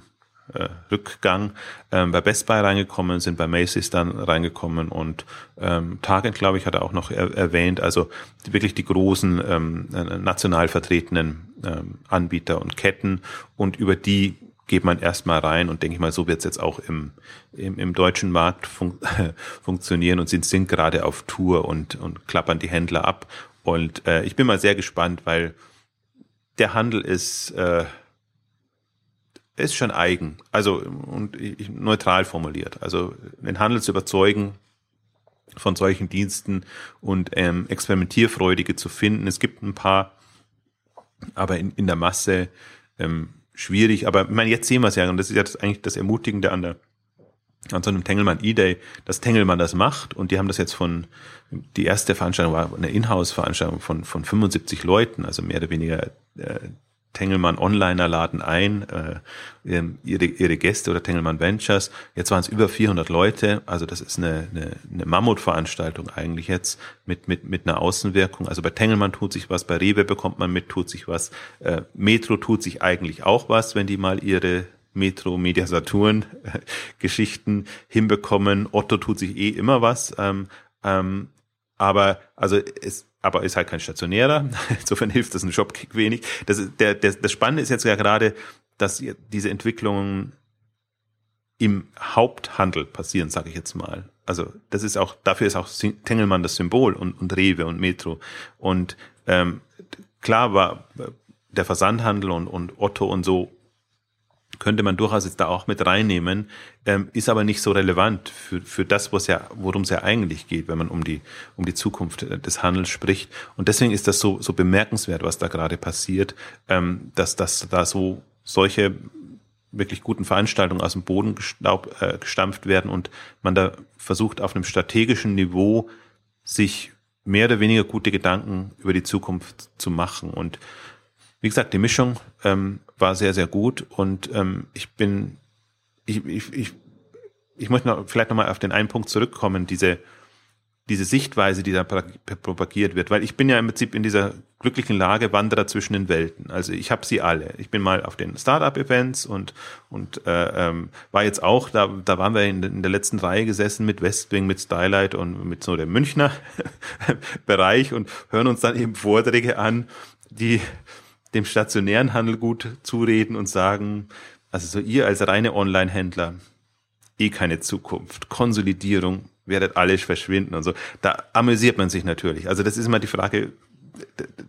äh, Rückgang ähm, bei Best Buy reingekommen, sind bei Macy's dann reingekommen und ähm, Target, glaube ich, hat er auch noch er erwähnt. Also die, wirklich die großen ähm, national vertretenen ähm, Anbieter und Ketten und über die geht man erstmal rein und denke ich mal, so wird es jetzt auch im, im, im deutschen Markt fun funktionieren und sind, sind gerade auf Tour und, und klappern die Händler ab. Und äh, ich bin mal sehr gespannt, weil der Handel ist, äh, ist schon eigen, also und ich, neutral formuliert. Also den Handel zu überzeugen von solchen Diensten und ähm, Experimentierfreudige zu finden. Es gibt ein paar, aber in, in der Masse ähm, schwierig. Aber ich meine, jetzt sehen wir es ja, und das ist ja das, eigentlich das Ermutigende an der an so einem Tengelmann E-Day, dass Tengelmann das macht und die haben das jetzt von, die erste Veranstaltung war eine Inhouse-Veranstaltung von, von 75 Leuten, also mehr oder weniger äh, Tengelmann Onliner laden ein, äh, ihre, ihre Gäste oder Tengelmann Ventures. Jetzt waren es über 400 Leute, also das ist eine, eine, eine Mammutveranstaltung eigentlich jetzt mit, mit, mit einer Außenwirkung. Also bei Tengelmann tut sich was, bei Rewe bekommt man mit, tut sich was. Äh, Metro tut sich eigentlich auch was, wenn die mal ihre Metro Media Saturn Geschichten hinbekommen. Otto tut sich eh immer was. Ähm, ähm, aber also es aber ist halt kein stationärer. Insofern hilft das ein Shopkick wenig. Das, der, der, das Spannende ist jetzt ja gerade, dass diese Entwicklung im Haupthandel passieren, sage ich jetzt mal. Also das ist auch, dafür ist auch Tengelmann das Symbol und, und Rewe und Metro. Und ähm, klar war der Versandhandel und, und Otto und so könnte man durchaus jetzt da auch mit reinnehmen, ähm, ist aber nicht so relevant für, für das, ja, worum es ja eigentlich geht, wenn man um die, um die Zukunft äh, des Handels spricht. Und deswegen ist das so, so bemerkenswert, was da gerade passiert, ähm, dass, dass da so solche wirklich guten Veranstaltungen aus dem Boden gestaub, äh, gestampft werden und man da versucht auf einem strategischen Niveau sich mehr oder weniger gute Gedanken über die Zukunft zu machen. Und wie gesagt, die Mischung ähm, war sehr, sehr gut und ähm, ich bin, ich, ich, ich, ich möchte noch, vielleicht nochmal auf den einen Punkt zurückkommen, diese, diese Sichtweise, die da propagiert wird, weil ich bin ja im Prinzip in dieser glücklichen Lage Wanderer zwischen den Welten. Also ich habe sie alle. Ich bin mal auf den Startup-Events und und äh, ähm, war jetzt auch da. Da waren wir in, in der letzten Reihe gesessen mit Westwing, mit Stylight und mit so dem Münchner Bereich und hören uns dann eben Vorträge an, die dem stationären Handel gut zureden und sagen, also so ihr als reine Online-Händler, eh keine Zukunft, Konsolidierung, werdet alle verschwinden und so. Da amüsiert man sich natürlich. Also das ist immer die Frage,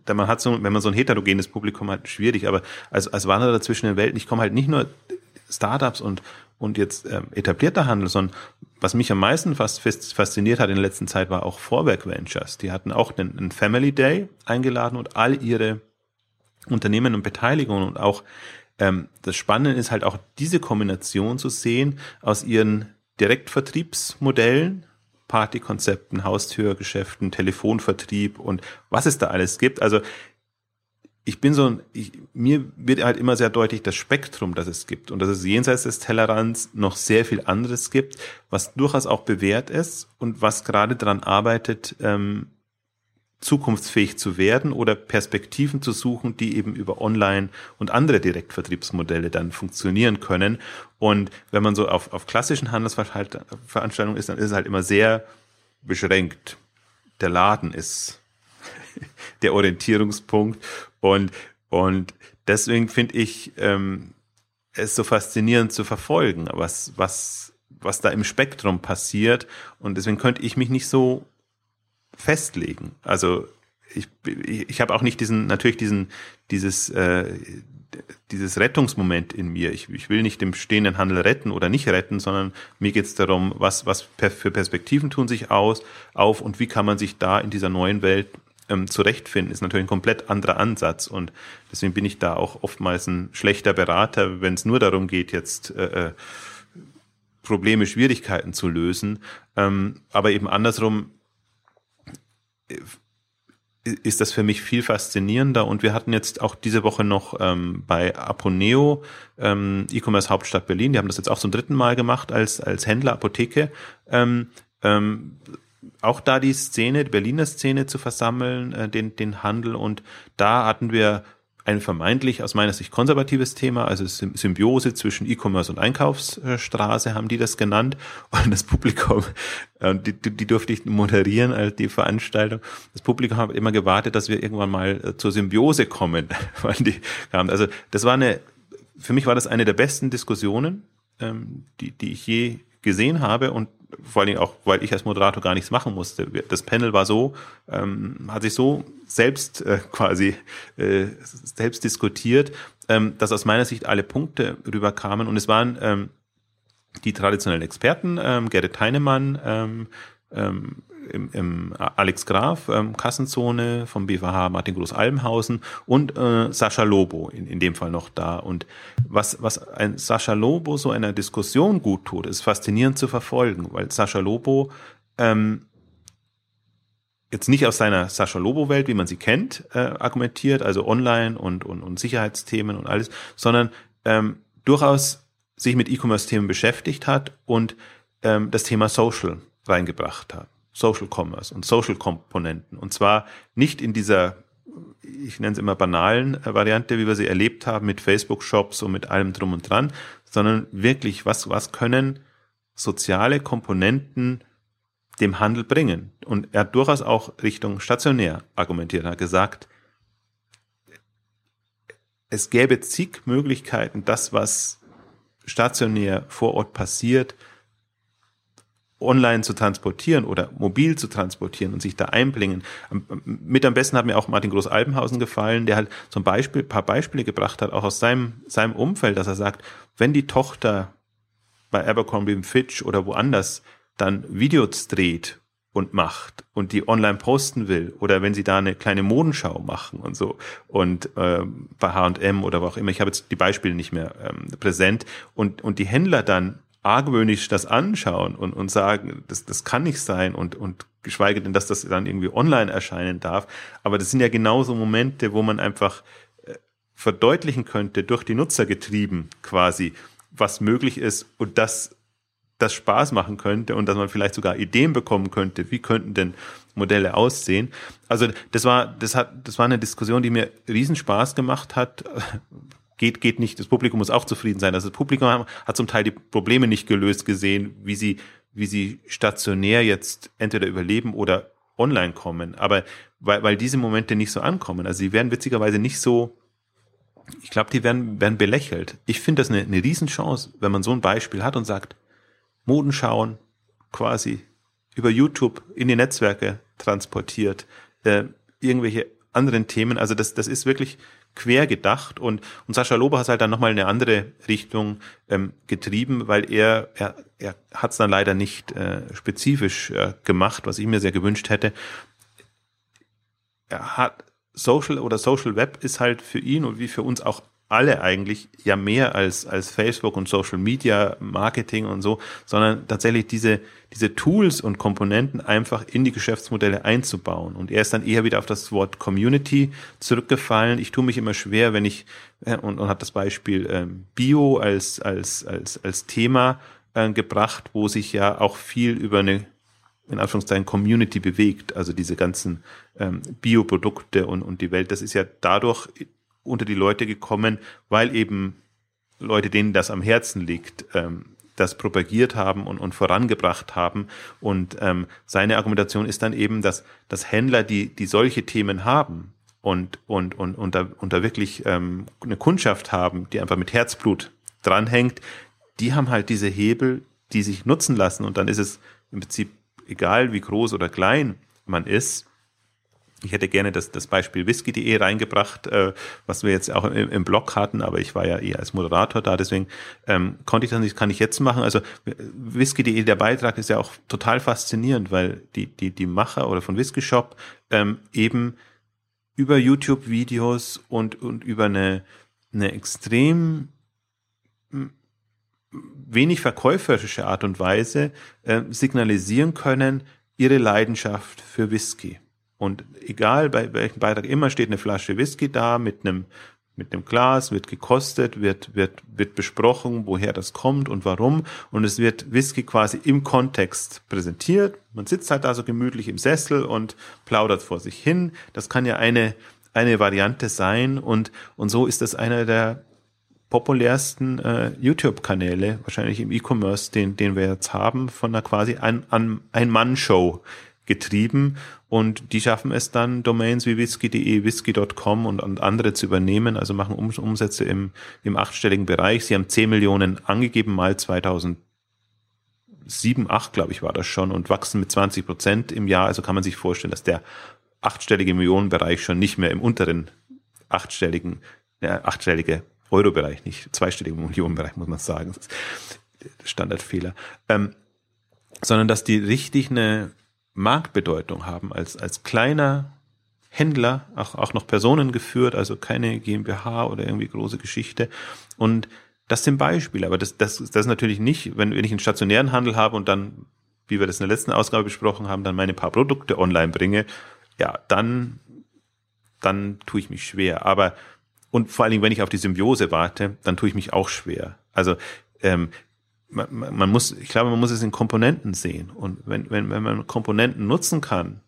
da man hat so, wenn man so ein heterogenes Publikum hat, schwierig, aber als, als Wanderer zwischen den Welten, ich komme halt nicht nur Startups und, und jetzt ähm, etablierter Handel, sondern was mich am meisten fast fasziniert hat in der letzten Zeit war auch Vorwerk Ventures. Die hatten auch einen, einen Family Day eingeladen und all ihre Unternehmen und Beteiligungen und auch ähm, das Spannende ist halt auch diese Kombination zu sehen aus ihren Direktvertriebsmodellen, Partykonzepten, Haustürgeschäften, Telefonvertrieb und was es da alles gibt. Also ich bin so ein, ich, mir wird halt immer sehr deutlich das Spektrum, das es gibt und dass es jenseits des Tellerrands noch sehr viel anderes gibt, was durchaus auch bewährt ist und was gerade daran arbeitet, ähm, zukunftsfähig zu werden oder Perspektiven zu suchen, die eben über Online und andere Direktvertriebsmodelle dann funktionieren können. Und wenn man so auf, auf klassischen Handelsveranstaltungen ist, dann ist es halt immer sehr beschränkt. Der Laden ist der Orientierungspunkt und, und deswegen finde ich ähm, es so faszinierend zu verfolgen, was, was, was da im Spektrum passiert. Und deswegen könnte ich mich nicht so festlegen. Also ich, ich, habe auch nicht diesen, natürlich diesen, dieses, äh, dieses Rettungsmoment in mir. Ich, ich will nicht den bestehenden Handel retten oder nicht retten, sondern mir geht es darum, was, was für Perspektiven tun sich aus, auf und wie kann man sich da in dieser neuen Welt ähm, zurechtfinden, ist natürlich ein komplett anderer Ansatz. Und deswegen bin ich da auch oftmals ein schlechter Berater, wenn es nur darum geht, jetzt äh, äh, Probleme, Schwierigkeiten zu lösen. Ähm, aber eben andersrum ist das für mich viel faszinierender? Und wir hatten jetzt auch diese Woche noch ähm, bei Aponeo ähm, E-Commerce Hauptstadt Berlin, die haben das jetzt auch zum dritten Mal gemacht als als Händler Apotheke. Ähm, ähm, auch da die Szene, die Berliner Szene zu versammeln, äh, den den Handel. Und da hatten wir ein vermeintlich aus meiner Sicht konservatives Thema, also Symbiose zwischen E-Commerce und Einkaufsstraße haben die das genannt. Und das Publikum, äh, die, die durfte ich moderieren als die Veranstaltung. Das Publikum hat immer gewartet, dass wir irgendwann mal äh, zur Symbiose kommen. Also das war eine, für mich war das eine der besten Diskussionen, ähm, die, die ich je gesehen habe und vor allen Dingen auch, weil ich als Moderator gar nichts machen musste. Das Panel war so, ähm, hat sich so selbst äh, quasi äh, selbst diskutiert, ähm, dass aus meiner Sicht alle Punkte rüberkamen und es waren ähm, die traditionellen Experten, ähm, Gerrit Heinemann, ähm, ähm, im, im Alex Graf, ähm, Kassenzone vom BVH Martin Groß-Albenhausen und äh, Sascha Lobo in, in dem Fall noch da. Und was, was ein Sascha Lobo so einer Diskussion gut tut, ist faszinierend zu verfolgen, weil Sascha Lobo ähm, jetzt nicht aus seiner Sascha Lobo-Welt, wie man sie kennt, äh, argumentiert, also online und, und, und Sicherheitsthemen und alles, sondern ähm, durchaus sich mit E-Commerce-Themen beschäftigt hat und ähm, das Thema Social reingebracht hat. Social Commerce und Social Komponenten. Und zwar nicht in dieser, ich nenne es immer banalen äh, Variante, wie wir sie erlebt haben mit Facebook-Shops und mit allem drum und dran, sondern wirklich, was, was können soziale Komponenten dem Handel bringen? Und er hat durchaus auch Richtung stationär argumentiert, er hat gesagt, es gäbe zig Möglichkeiten, das, was stationär vor Ort passiert, online zu transportieren oder mobil zu transportieren und sich da einbringen. Mit am besten hat mir auch Martin Groß-Alpenhausen gefallen, der halt zum Beispiel paar Beispiele gebracht hat, auch aus seinem, seinem Umfeld, dass er sagt, wenn die Tochter bei Abercrombie Fitch oder woanders dann Videos dreht und macht und die online posten will oder wenn sie da eine kleine Modenschau machen und so und äh, bei H&M oder wo auch immer, ich habe jetzt die Beispiele nicht mehr ähm, präsent und und die Händler dann argwöhnisch das anschauen und, und sagen, das, das kann nicht sein und, und geschweige denn, dass das dann irgendwie online erscheinen darf. Aber das sind ja genauso Momente, wo man einfach äh, verdeutlichen könnte, durch die Nutzer getrieben quasi, was möglich ist und das, das Spaß machen könnte und dass man vielleicht sogar Ideen bekommen könnte, wie könnten denn Modelle aussehen. Also das war, das hat, das war eine Diskussion, die mir riesen Spaß gemacht hat, geht, geht nicht. Das Publikum muss auch zufrieden sein. Also das Publikum hat zum Teil die Probleme nicht gelöst gesehen, wie sie, wie sie stationär jetzt entweder überleben oder online kommen. Aber weil, weil diese Momente nicht so ankommen. Also sie werden witzigerweise nicht so, ich glaube, die werden, werden belächelt. Ich finde das eine, eine Riesenchance, wenn man so ein Beispiel hat und sagt, Moden schauen, quasi über YouTube in die Netzwerke transportiert, äh, irgendwelche anderen Themen. Also das, das ist wirklich quer gedacht und, und Sascha Lober hat halt dann nochmal eine andere Richtung ähm, getrieben, weil er, er, er hat es dann leider nicht äh, spezifisch äh, gemacht, was ich mir sehr gewünscht hätte. Er hat Social oder Social Web ist halt für ihn und wie für uns auch alle eigentlich ja mehr als, als Facebook und Social Media Marketing und so, sondern tatsächlich diese, diese Tools und Komponenten einfach in die Geschäftsmodelle einzubauen. Und er ist dann eher wieder auf das Wort Community zurückgefallen. Ich tue mich immer schwer, wenn ich, äh, und, und hat das Beispiel ähm, Bio als, als, als, als Thema äh, gebracht, wo sich ja auch viel über eine in Anführungszeichen Community bewegt, also diese ganzen ähm, Bioprodukte und, und die Welt, das ist ja dadurch unter die Leute gekommen, weil eben Leute, denen das am Herzen liegt, ähm, das propagiert haben und, und vorangebracht haben. Und ähm, seine Argumentation ist dann eben, dass, dass Händler, die, die solche Themen haben und, und, und, und, da, und da wirklich ähm, eine Kundschaft haben, die einfach mit Herzblut dranhängt, die haben halt diese Hebel, die sich nutzen lassen. Und dann ist es im Prinzip egal, wie groß oder klein man ist, ich hätte gerne das, das Beispiel whisky.de reingebracht, äh, was wir jetzt auch im, im Blog hatten, aber ich war ja eher als Moderator da, deswegen ähm, konnte ich das nicht, kann ich jetzt machen. Also whisky.de, der Beitrag ist ja auch total faszinierend, weil die, die, die Macher oder von Whisky Shop ähm, eben über YouTube-Videos und, und über eine, eine extrem wenig verkäuferische Art und Weise äh, signalisieren können, ihre Leidenschaft für Whisky. Und egal bei welchem Beitrag immer steht eine Flasche Whisky da mit einem mit einem Glas, wird gekostet, wird, wird, wird besprochen, woher das kommt und warum. Und es wird Whisky quasi im Kontext präsentiert. Man sitzt halt da so gemütlich im Sessel und plaudert vor sich hin. Das kann ja eine, eine Variante sein. Und, und so ist das einer der populärsten äh, YouTube-Kanäle, wahrscheinlich im E-Commerce, den, den wir jetzt haben, von einer quasi Ein-Mann-Show getrieben und die schaffen es dann, Domains wie whisky.de, whisky.com und, andere zu übernehmen, also machen um, Umsätze im, im achtstelligen Bereich. Sie haben 10 Millionen angegeben, mal 2007, 8 glaube ich war das schon und wachsen mit 20 Prozent im Jahr. Also kann man sich vorstellen, dass der achtstellige Millionenbereich schon nicht mehr im unteren achtstelligen, äh, achtstellige Euro-Bereich, nicht zweistellige Millionenbereich, muss man sagen. Standardfehler. Ähm, sondern dass die richtig eine Marktbedeutung haben als, als kleiner Händler, auch, auch noch Personen geführt, also keine GmbH oder irgendwie große Geschichte. Und das sind Beispiele, aber das, das, das ist natürlich nicht, wenn, wenn ich einen stationären Handel habe und dann, wie wir das in der letzten Ausgabe besprochen haben, dann meine paar Produkte online bringe, ja, dann, dann tue ich mich schwer. Aber, und vor allen Dingen, wenn ich auf die Symbiose warte, dann tue ich mich auch schwer. Also ähm, man, man muss, ich glaube, man muss es in Komponenten sehen. Und wenn, wenn, wenn man Komponenten nutzen kann,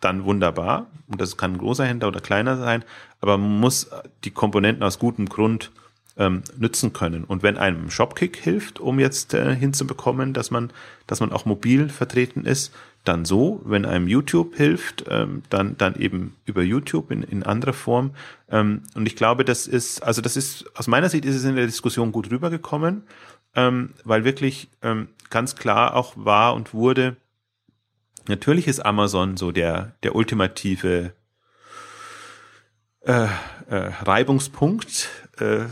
dann wunderbar. Und das kann ein großer Händler oder kleiner sein, aber man muss die Komponenten aus gutem Grund ähm, nützen können. Und wenn einem Shopkick hilft, um jetzt äh, hinzubekommen, dass man, dass man auch mobil vertreten ist, dann so, wenn einem YouTube hilft, ähm, dann, dann eben über YouTube in, in anderer Form. Ähm, und ich glaube, das ist, also das ist, aus meiner Sicht ist es in der Diskussion gut rübergekommen, ähm, weil wirklich ähm, ganz klar auch war und wurde, natürlich ist Amazon so der, der ultimative äh, äh, Reibungspunkt, äh,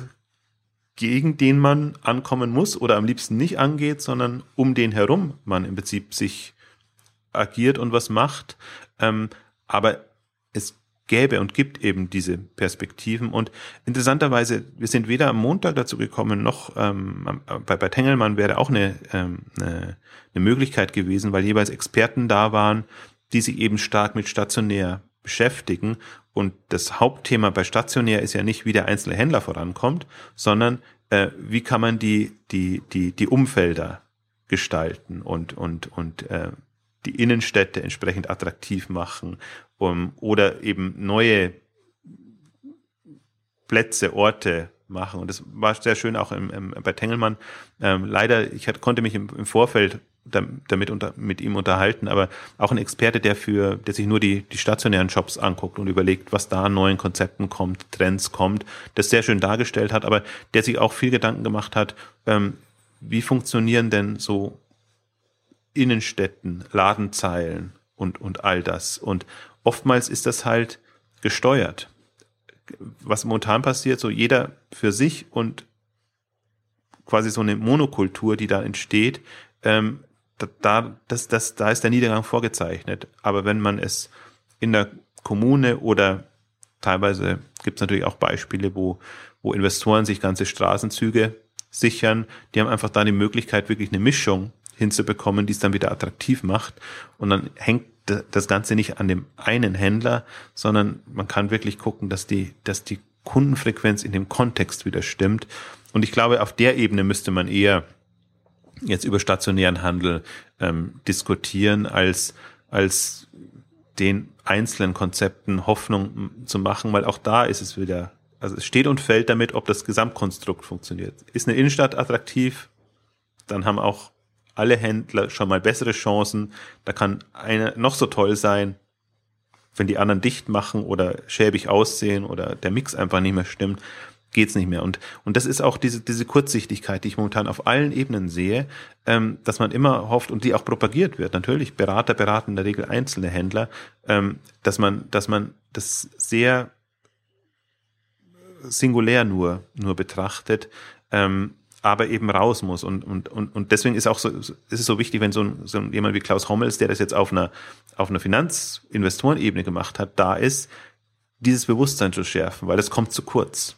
gegen den man ankommen muss oder am liebsten nicht angeht, sondern um den herum man im Prinzip sich agiert und was macht. Ähm, aber gäbe und gibt eben diese Perspektiven. Und interessanterweise, wir sind weder am Montag dazu gekommen, noch ähm, bei, bei Tengelmann wäre auch eine, ähm, eine, eine Möglichkeit gewesen, weil jeweils Experten da waren, die sich eben stark mit stationär beschäftigen. Und das Hauptthema bei stationär ist ja nicht, wie der einzelne Händler vorankommt, sondern äh, wie kann man die, die, die, die Umfelder gestalten und, und, und äh, die Innenstädte entsprechend attraktiv machen um, oder eben neue Plätze, Orte machen. Und das war sehr schön auch im, im, bei Tengelmann. Ähm, leider, ich hatte, konnte mich im, im Vorfeld damit unter, mit ihm unterhalten, aber auch ein Experte, der für, der sich nur die, die stationären Shops anguckt und überlegt, was da an neuen Konzepten kommt, Trends kommt, das sehr schön dargestellt hat, aber der sich auch viel Gedanken gemacht hat, ähm, wie funktionieren denn so Innenstädten, Ladenzeilen und, und all das. Und oftmals ist das halt gesteuert. Was momentan passiert, so jeder für sich und quasi so eine Monokultur, die da entsteht, ähm, da, das, das, da ist der Niedergang vorgezeichnet. Aber wenn man es in der Kommune oder teilweise gibt es natürlich auch Beispiele, wo, wo Investoren sich ganze Straßenzüge sichern, die haben einfach da die Möglichkeit, wirklich eine Mischung hinzubekommen, die es dann wieder attraktiv macht. Und dann hängt das Ganze nicht an dem einen Händler, sondern man kann wirklich gucken, dass die, dass die Kundenfrequenz in dem Kontext wieder stimmt. Und ich glaube, auf der Ebene müsste man eher jetzt über stationären Handel ähm, diskutieren, als, als den einzelnen Konzepten Hoffnung zu machen, weil auch da ist es wieder, also es steht und fällt damit, ob das Gesamtkonstrukt funktioniert. Ist eine Innenstadt attraktiv, dann haben auch alle Händler schon mal bessere Chancen. Da kann einer noch so toll sein, wenn die anderen dicht machen oder schäbig aussehen oder der Mix einfach nicht mehr stimmt, geht's nicht mehr. Und, und das ist auch diese, diese Kurzsichtigkeit, die ich momentan auf allen Ebenen sehe, ähm, dass man immer hofft und die auch propagiert wird. Natürlich, Berater beraten in der Regel einzelne Händler, ähm, dass man, dass man das sehr singulär nur, nur betrachtet. Ähm, aber eben raus muss. Und, und, und, und deswegen ist auch so, ist es so wichtig, wenn so, ein, so jemand wie Klaus Hommels, der das jetzt auf einer, auf einer Finanzinvestorenebene gemacht hat, da ist, dieses Bewusstsein zu schärfen, weil das kommt zu kurz.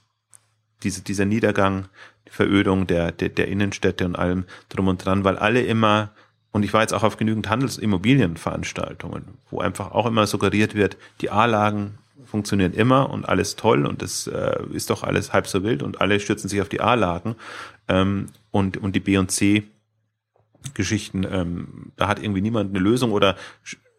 Diese, dieser Niedergang, die Verödung der, der, der Innenstädte und allem drum und dran, weil alle immer, und ich war jetzt auch auf genügend Handelsimmobilienveranstaltungen, wo einfach auch immer suggeriert wird, die A-Lagen funktionieren immer und alles toll und das äh, ist doch alles halb so wild und alle stürzen sich auf die A-Lagen ähm, und, und die B und C Geschichten, ähm, da hat irgendwie niemand eine Lösung oder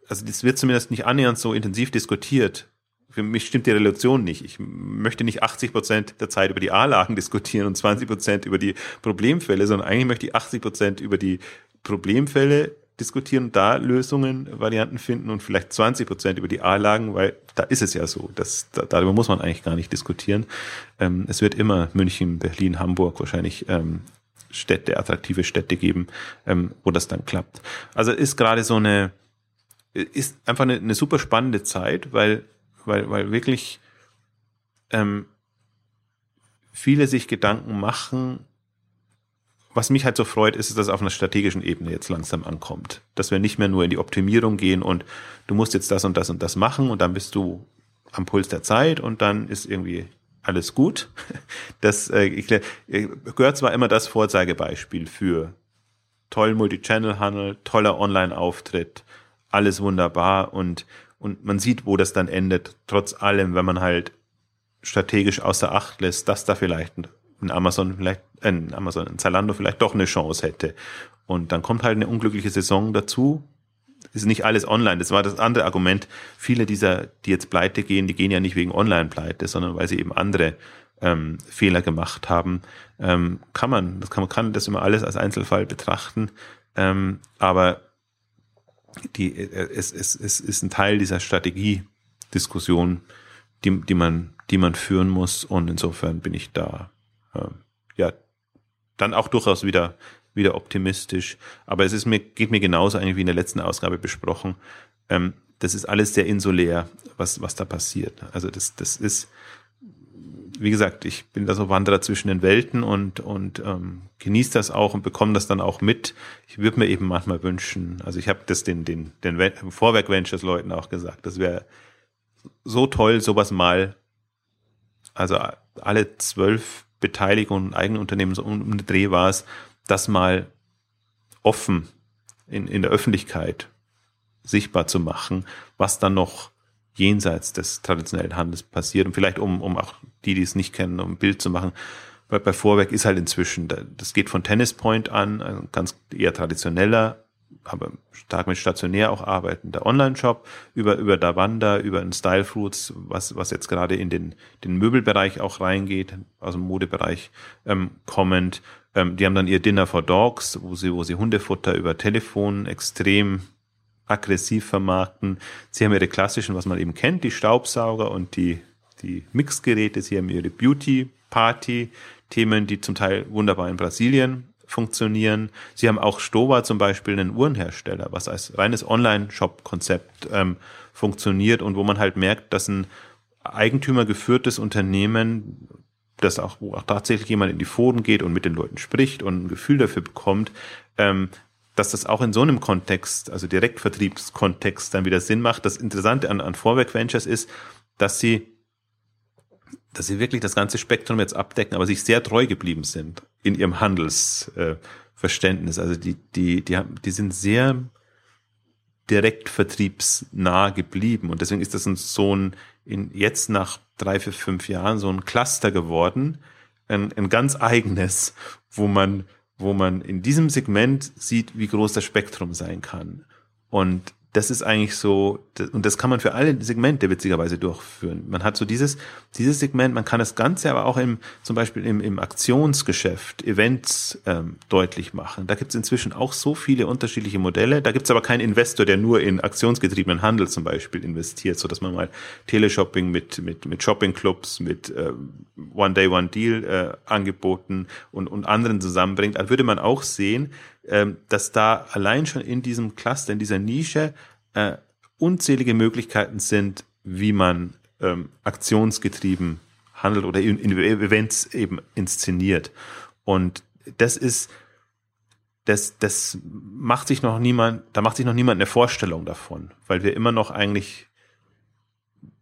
also das wird zumindest nicht annähernd so intensiv diskutiert. Für mich stimmt die Relation nicht. Ich möchte nicht 80 Prozent der Zeit über die A-Lagen diskutieren und 20 Prozent über die Problemfälle, sondern eigentlich möchte ich 80 Prozent über die Problemfälle diskutieren, da Lösungen, Varianten finden und vielleicht 20 Prozent über die A-Lagen, weil da ist es ja so. Das, da, darüber muss man eigentlich gar nicht diskutieren. Ähm, es wird immer München, Berlin, Hamburg wahrscheinlich ähm, Städte, attraktive Städte geben, ähm, wo das dann klappt. Also ist gerade so eine, ist einfach eine, eine super spannende Zeit, weil, weil, weil wirklich ähm, viele sich Gedanken machen, was mich halt so freut, ist, dass es auf einer strategischen Ebene jetzt langsam ankommt. Dass wir nicht mehr nur in die Optimierung gehen und du musst jetzt das und das und das machen und dann bist du am Puls der Zeit und dann ist irgendwie alles gut. Das äh, ich, äh, gehört zwar immer das Vorzeigebeispiel für tollen Multichannel-Handel, toller Online-Auftritt, alles wunderbar und, und man sieht, wo das dann endet, trotz allem, wenn man halt strategisch außer Acht lässt, dass da vielleicht ein Amazon vielleicht, äh, Amazon, ein Zalando vielleicht doch eine Chance hätte. Und dann kommt halt eine unglückliche Saison dazu. Ist nicht alles online. Das war das andere Argument. Viele dieser, die jetzt pleite gehen, die gehen ja nicht wegen Online-Pleite, sondern weil sie eben andere ähm, Fehler gemacht haben. Ähm, kann man, das kann man kann das immer alles als Einzelfall betrachten. Ähm, aber die, äh, es, es, es ist ein Teil dieser Strategiediskussion, die, die man, die man führen muss. Und insofern bin ich da, äh, ja, dann auch durchaus wieder, wieder optimistisch. Aber es ist mir, geht mir genauso eigentlich wie in der letzten Ausgabe besprochen. Ähm, das ist alles sehr insulär, was, was da passiert. Also das, das ist, wie gesagt, ich bin da so Wanderer zwischen den Welten und, und ähm, genieße das auch und bekomme das dann auch mit. Ich würde mir eben manchmal wünschen, also ich habe das den, den, den Vorwerk Ventures Leuten auch gesagt, das wäre so toll, sowas mal, also alle zwölf Beteiligungen, eigenen Unternehmen, so um den Dreh war es, das mal offen in, in der Öffentlichkeit sichtbar zu machen, was dann noch jenseits des traditionellen Handels passiert. Und vielleicht, um, um auch die, die es nicht kennen, um ein Bild zu machen, bei, bei Vorwerk ist halt inzwischen, das geht von Tennis Point an, ein ganz eher traditioneller, aber stark mit stationär auch arbeitender Online-Shop, über, über Davanda, über ein Style Fruits, was, was jetzt gerade in den, den Möbelbereich auch reingeht, dem Modebereich ähm, kommend. Ähm, die haben dann ihr Dinner for Dogs, wo sie, wo sie Hundefutter über Telefon extrem aggressiv vermarkten. Sie haben ihre klassischen, was man eben kennt, die Staubsauger und die, die Mixgeräte. Sie haben ihre Beauty-Party-Themen, die zum Teil wunderbar in Brasilien funktionieren. Sie haben auch Stowa zum Beispiel einen Uhrenhersteller, was als reines Online-Shop-Konzept ähm, funktioniert und wo man halt merkt, dass ein eigentümergeführtes Unternehmen, das auch, wo auch tatsächlich jemand in die Foren geht und mit den Leuten spricht und ein Gefühl dafür bekommt, ähm, dass das auch in so einem Kontext, also Direktvertriebskontext, dann wieder Sinn macht. Das Interessante an, an Vorwerk Ventures ist, dass sie, dass sie wirklich das ganze Spektrum jetzt abdecken, aber sich sehr treu geblieben sind in ihrem Handelsverständnis. Äh, also die, die, die, haben, die sind sehr direkt vertriebsnah geblieben. Und deswegen ist das so ein, in, jetzt nach drei, vier, fünf Jahren so ein Cluster geworden, ein, ein ganz eigenes, wo man wo man in diesem Segment sieht, wie groß das Spektrum sein kann. Und das ist eigentlich so, und das kann man für alle Segmente witzigerweise durchführen. Man hat so dieses, dieses Segment, man kann das Ganze aber auch im, zum Beispiel im, im Aktionsgeschäft, Events ähm, deutlich machen. Da gibt es inzwischen auch so viele unterschiedliche Modelle. Da gibt es aber keinen Investor, der nur in aktionsgetriebenen Handel zum Beispiel investiert, so dass man mal Teleshopping mit, mit, mit Shoppingclubs, mit äh, One Day, One Deal äh, und, und anderen zusammenbringt. Da würde man auch sehen, ähm, dass da allein schon in diesem Cluster, in dieser Nische äh, unzählige Möglichkeiten sind, wie man ähm, aktionsgetrieben handelt oder in, in Events eben inszeniert. Und das ist, das, das macht sich noch niemand, da macht sich noch niemand eine Vorstellung davon, weil wir immer noch eigentlich,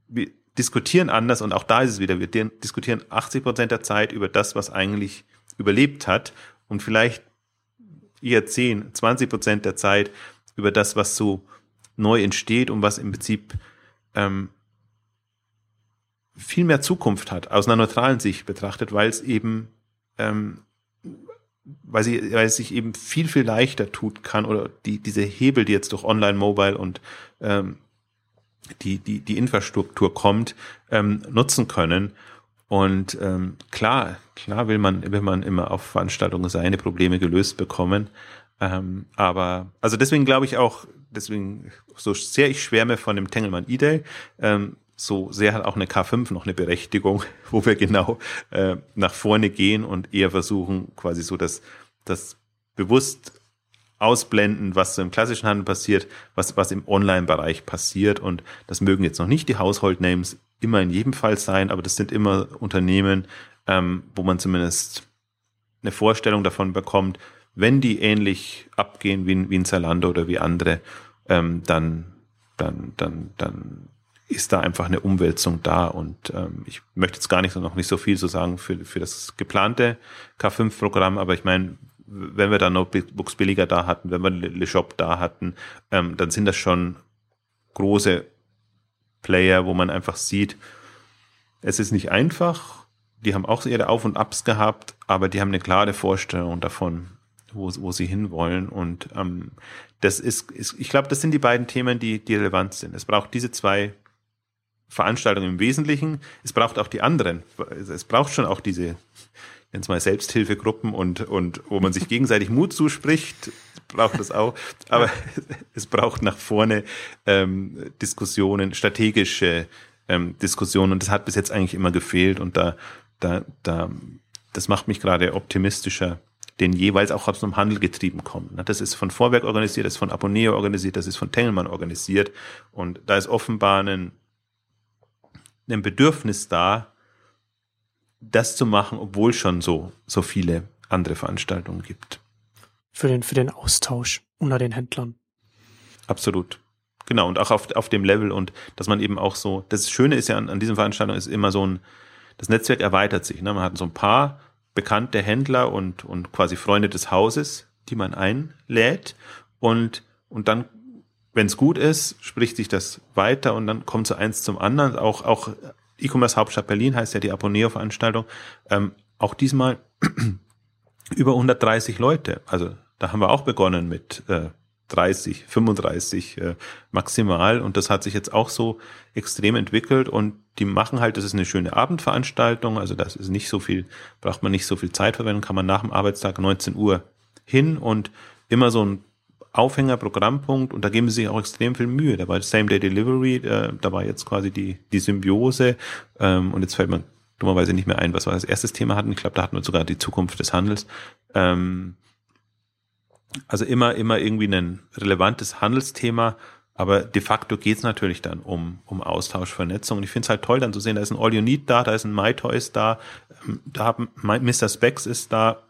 wir diskutieren anders und auch da ist es wieder, wir diskutieren 80 Prozent der Zeit über das, was eigentlich überlebt hat und vielleicht eher 10, 20 Prozent der Zeit über das, was so neu entsteht und was im Prinzip ähm, viel mehr Zukunft hat, aus einer neutralen Sicht betrachtet, weil es eben, ähm, weil, sie, weil es sich eben viel, viel leichter tut kann oder die, diese Hebel, die jetzt durch Online, Mobile und ähm, die, die, die Infrastruktur kommt, ähm, nutzen können. Und ähm, klar, klar will man, will man immer auf Veranstaltungen seine Probleme gelöst bekommen. Ähm, aber also deswegen glaube ich auch, deswegen so sehr ich schwärme von dem Tengelmann E-Day, ähm, so sehr hat auch eine K5 noch eine Berechtigung, wo wir genau äh, nach vorne gehen und eher versuchen, quasi so das, das bewusst ausblenden, was so im klassischen Handel passiert, was, was im Online-Bereich passiert. Und das mögen jetzt noch nicht die Household Names immer in jedem Fall sein, aber das sind immer Unternehmen, ähm, wo man zumindest eine Vorstellung davon bekommt, wenn die ähnlich abgehen wie, wie ein Zalando oder wie andere, ähm, dann, dann, dann, dann ist da einfach eine Umwälzung da. Und ähm, ich möchte jetzt gar nicht noch nicht so viel so sagen für, für das geplante K5-Programm, aber ich meine, wenn wir da Notebooks billiger da hatten, wenn wir Le Shop da hatten, ähm, dann sind das schon große Player, wo man einfach sieht, es ist nicht einfach. Die haben auch ihre Auf und Abs gehabt, aber die haben eine klare Vorstellung davon, wo, wo sie hinwollen. Und ähm, das ist, ist ich glaube, das sind die beiden Themen, die, die relevant sind. Es braucht diese zwei Veranstaltungen im Wesentlichen. Es braucht auch die anderen. Es braucht schon auch diese, nenne es mal Selbsthilfegruppen und, und wo man sich gegenseitig Mut zuspricht, braucht es auch. Aber es braucht nach vorne ähm, Diskussionen, strategische ähm, Diskussionen und das hat bis jetzt eigentlich immer gefehlt und da, da, da, das macht mich gerade optimistischer den jeweils auch aus dem Handel getrieben kommen. Das ist von Vorwerk organisiert, das ist von Aboneo organisiert, das ist von Tengelmann organisiert. Und da ist offenbar ein, ein Bedürfnis da, das zu machen, obwohl schon so, so viele andere Veranstaltungen gibt.
Für den, für den Austausch unter den Händlern.
Absolut. Genau, und auch auf, auf dem Level und dass man eben auch so, das Schöne ist ja an, an diesen Veranstaltungen ist immer so ein, das Netzwerk erweitert sich. Ne? Man hat so ein paar bekannte Händler und, und quasi Freunde des Hauses, die man einlädt. Und, und dann, wenn es gut ist, spricht sich das weiter und dann kommt so eins zum anderen. Auch, auch E-Commerce Hauptstadt Berlin heißt ja die Abonneo-Veranstaltung. Ähm, auch diesmal über 130 Leute. Also da haben wir auch begonnen mit äh, 30, 35 äh, maximal. Und das hat sich jetzt auch so extrem entwickelt und die machen halt, das ist eine schöne Abendveranstaltung, also das ist nicht so viel, braucht man nicht so viel Zeit verwenden, kann man nach dem Arbeitstag 19 Uhr hin und immer so ein Aufhänger, Programmpunkt und da geben sie sich auch extrem viel Mühe. Da war Same Day Delivery, äh, da war jetzt quasi die, die Symbiose ähm, und jetzt fällt mir dummerweise nicht mehr ein, was wir als erstes Thema hatten. Ich glaube, da hatten wir sogar die Zukunft des Handels. Ähm, also immer, immer irgendwie ein relevantes Handelsthema, aber de facto geht's natürlich dann um, um Austausch, Vernetzung. Und ich finde es halt toll, dann zu sehen, da ist ein All You Need da, da ist ein MyToys da, ähm, da haben Mr. Specs ist da.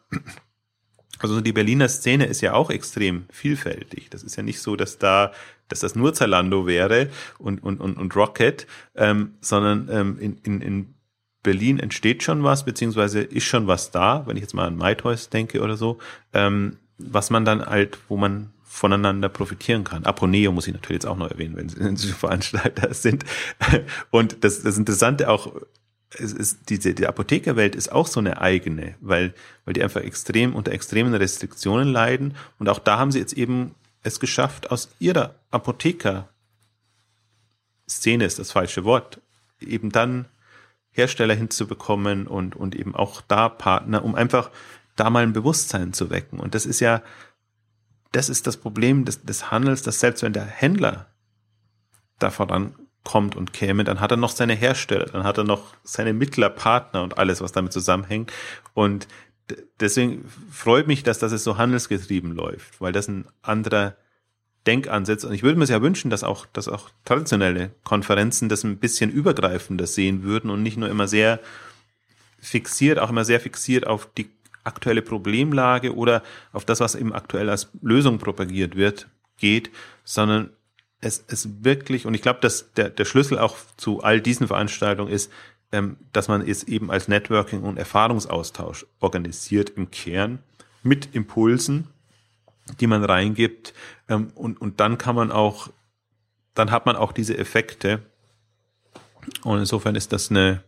Also die Berliner Szene ist ja auch extrem vielfältig. Das ist ja nicht so, dass da, dass das nur Zalando wäre und, und, und, und Rocket, ähm, sondern ähm, in, in, in Berlin entsteht schon was, beziehungsweise ist schon was da, wenn ich jetzt mal an MyToys denke oder so. Ähm, was man dann halt, wo man voneinander profitieren kann. Aponeo muss ich natürlich jetzt auch noch erwähnen, wenn Sie, Veranstalter sind. Und das, das Interessante auch, es ist, diese, die Apothekerwelt ist auch so eine eigene, weil, weil die einfach extrem unter extremen Restriktionen leiden. Und auch da haben sie jetzt eben es geschafft, aus ihrer Apotheker Szene ist das falsche Wort, eben dann Hersteller hinzubekommen und, und eben auch da Partner, um einfach da mal ein Bewusstsein zu wecken. Und das ist ja, das ist das Problem des, des Handels, dass selbst wenn der Händler da vorankommt und käme, dann hat er noch seine Hersteller, dann hat er noch seine Mittlerpartner und alles, was damit zusammenhängt. Und deswegen freut mich, dass das so handelsgetrieben läuft, weil das ein anderer Denkansatz und ich würde mir sehr wünschen, dass auch, dass auch traditionelle Konferenzen das ein bisschen übergreifender sehen würden und nicht nur immer sehr fixiert, auch immer sehr fixiert auf die aktuelle Problemlage oder auf das, was eben aktuell als Lösung propagiert wird, geht, sondern es ist wirklich, und ich glaube, dass der, der Schlüssel auch zu all diesen Veranstaltungen ist, ähm, dass man es eben als Networking und Erfahrungsaustausch organisiert im Kern mit Impulsen, die man reingibt. Ähm, und, und dann kann man auch, dann hat man auch diese Effekte. Und insofern ist das eine,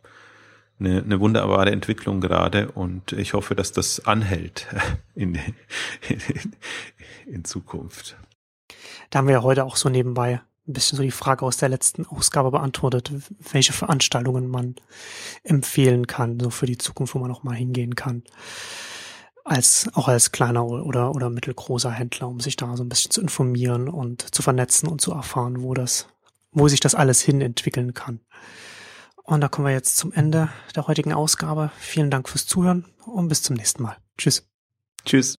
eine, eine wunderbare Entwicklung gerade und ich hoffe, dass das anhält in, in, in Zukunft.
Da haben wir ja heute auch so nebenbei ein bisschen so die Frage aus der letzten Ausgabe beantwortet, welche Veranstaltungen man empfehlen kann, so für die Zukunft, wo man auch mal hingehen kann. Als, auch als kleiner oder, oder mittelgroßer Händler, um sich da so ein bisschen zu informieren und zu vernetzen und zu erfahren, wo das, wo sich das alles hin entwickeln kann. Und da kommen wir jetzt zum Ende der heutigen Ausgabe. Vielen Dank fürs Zuhören und bis zum nächsten Mal. Tschüss.
Tschüss.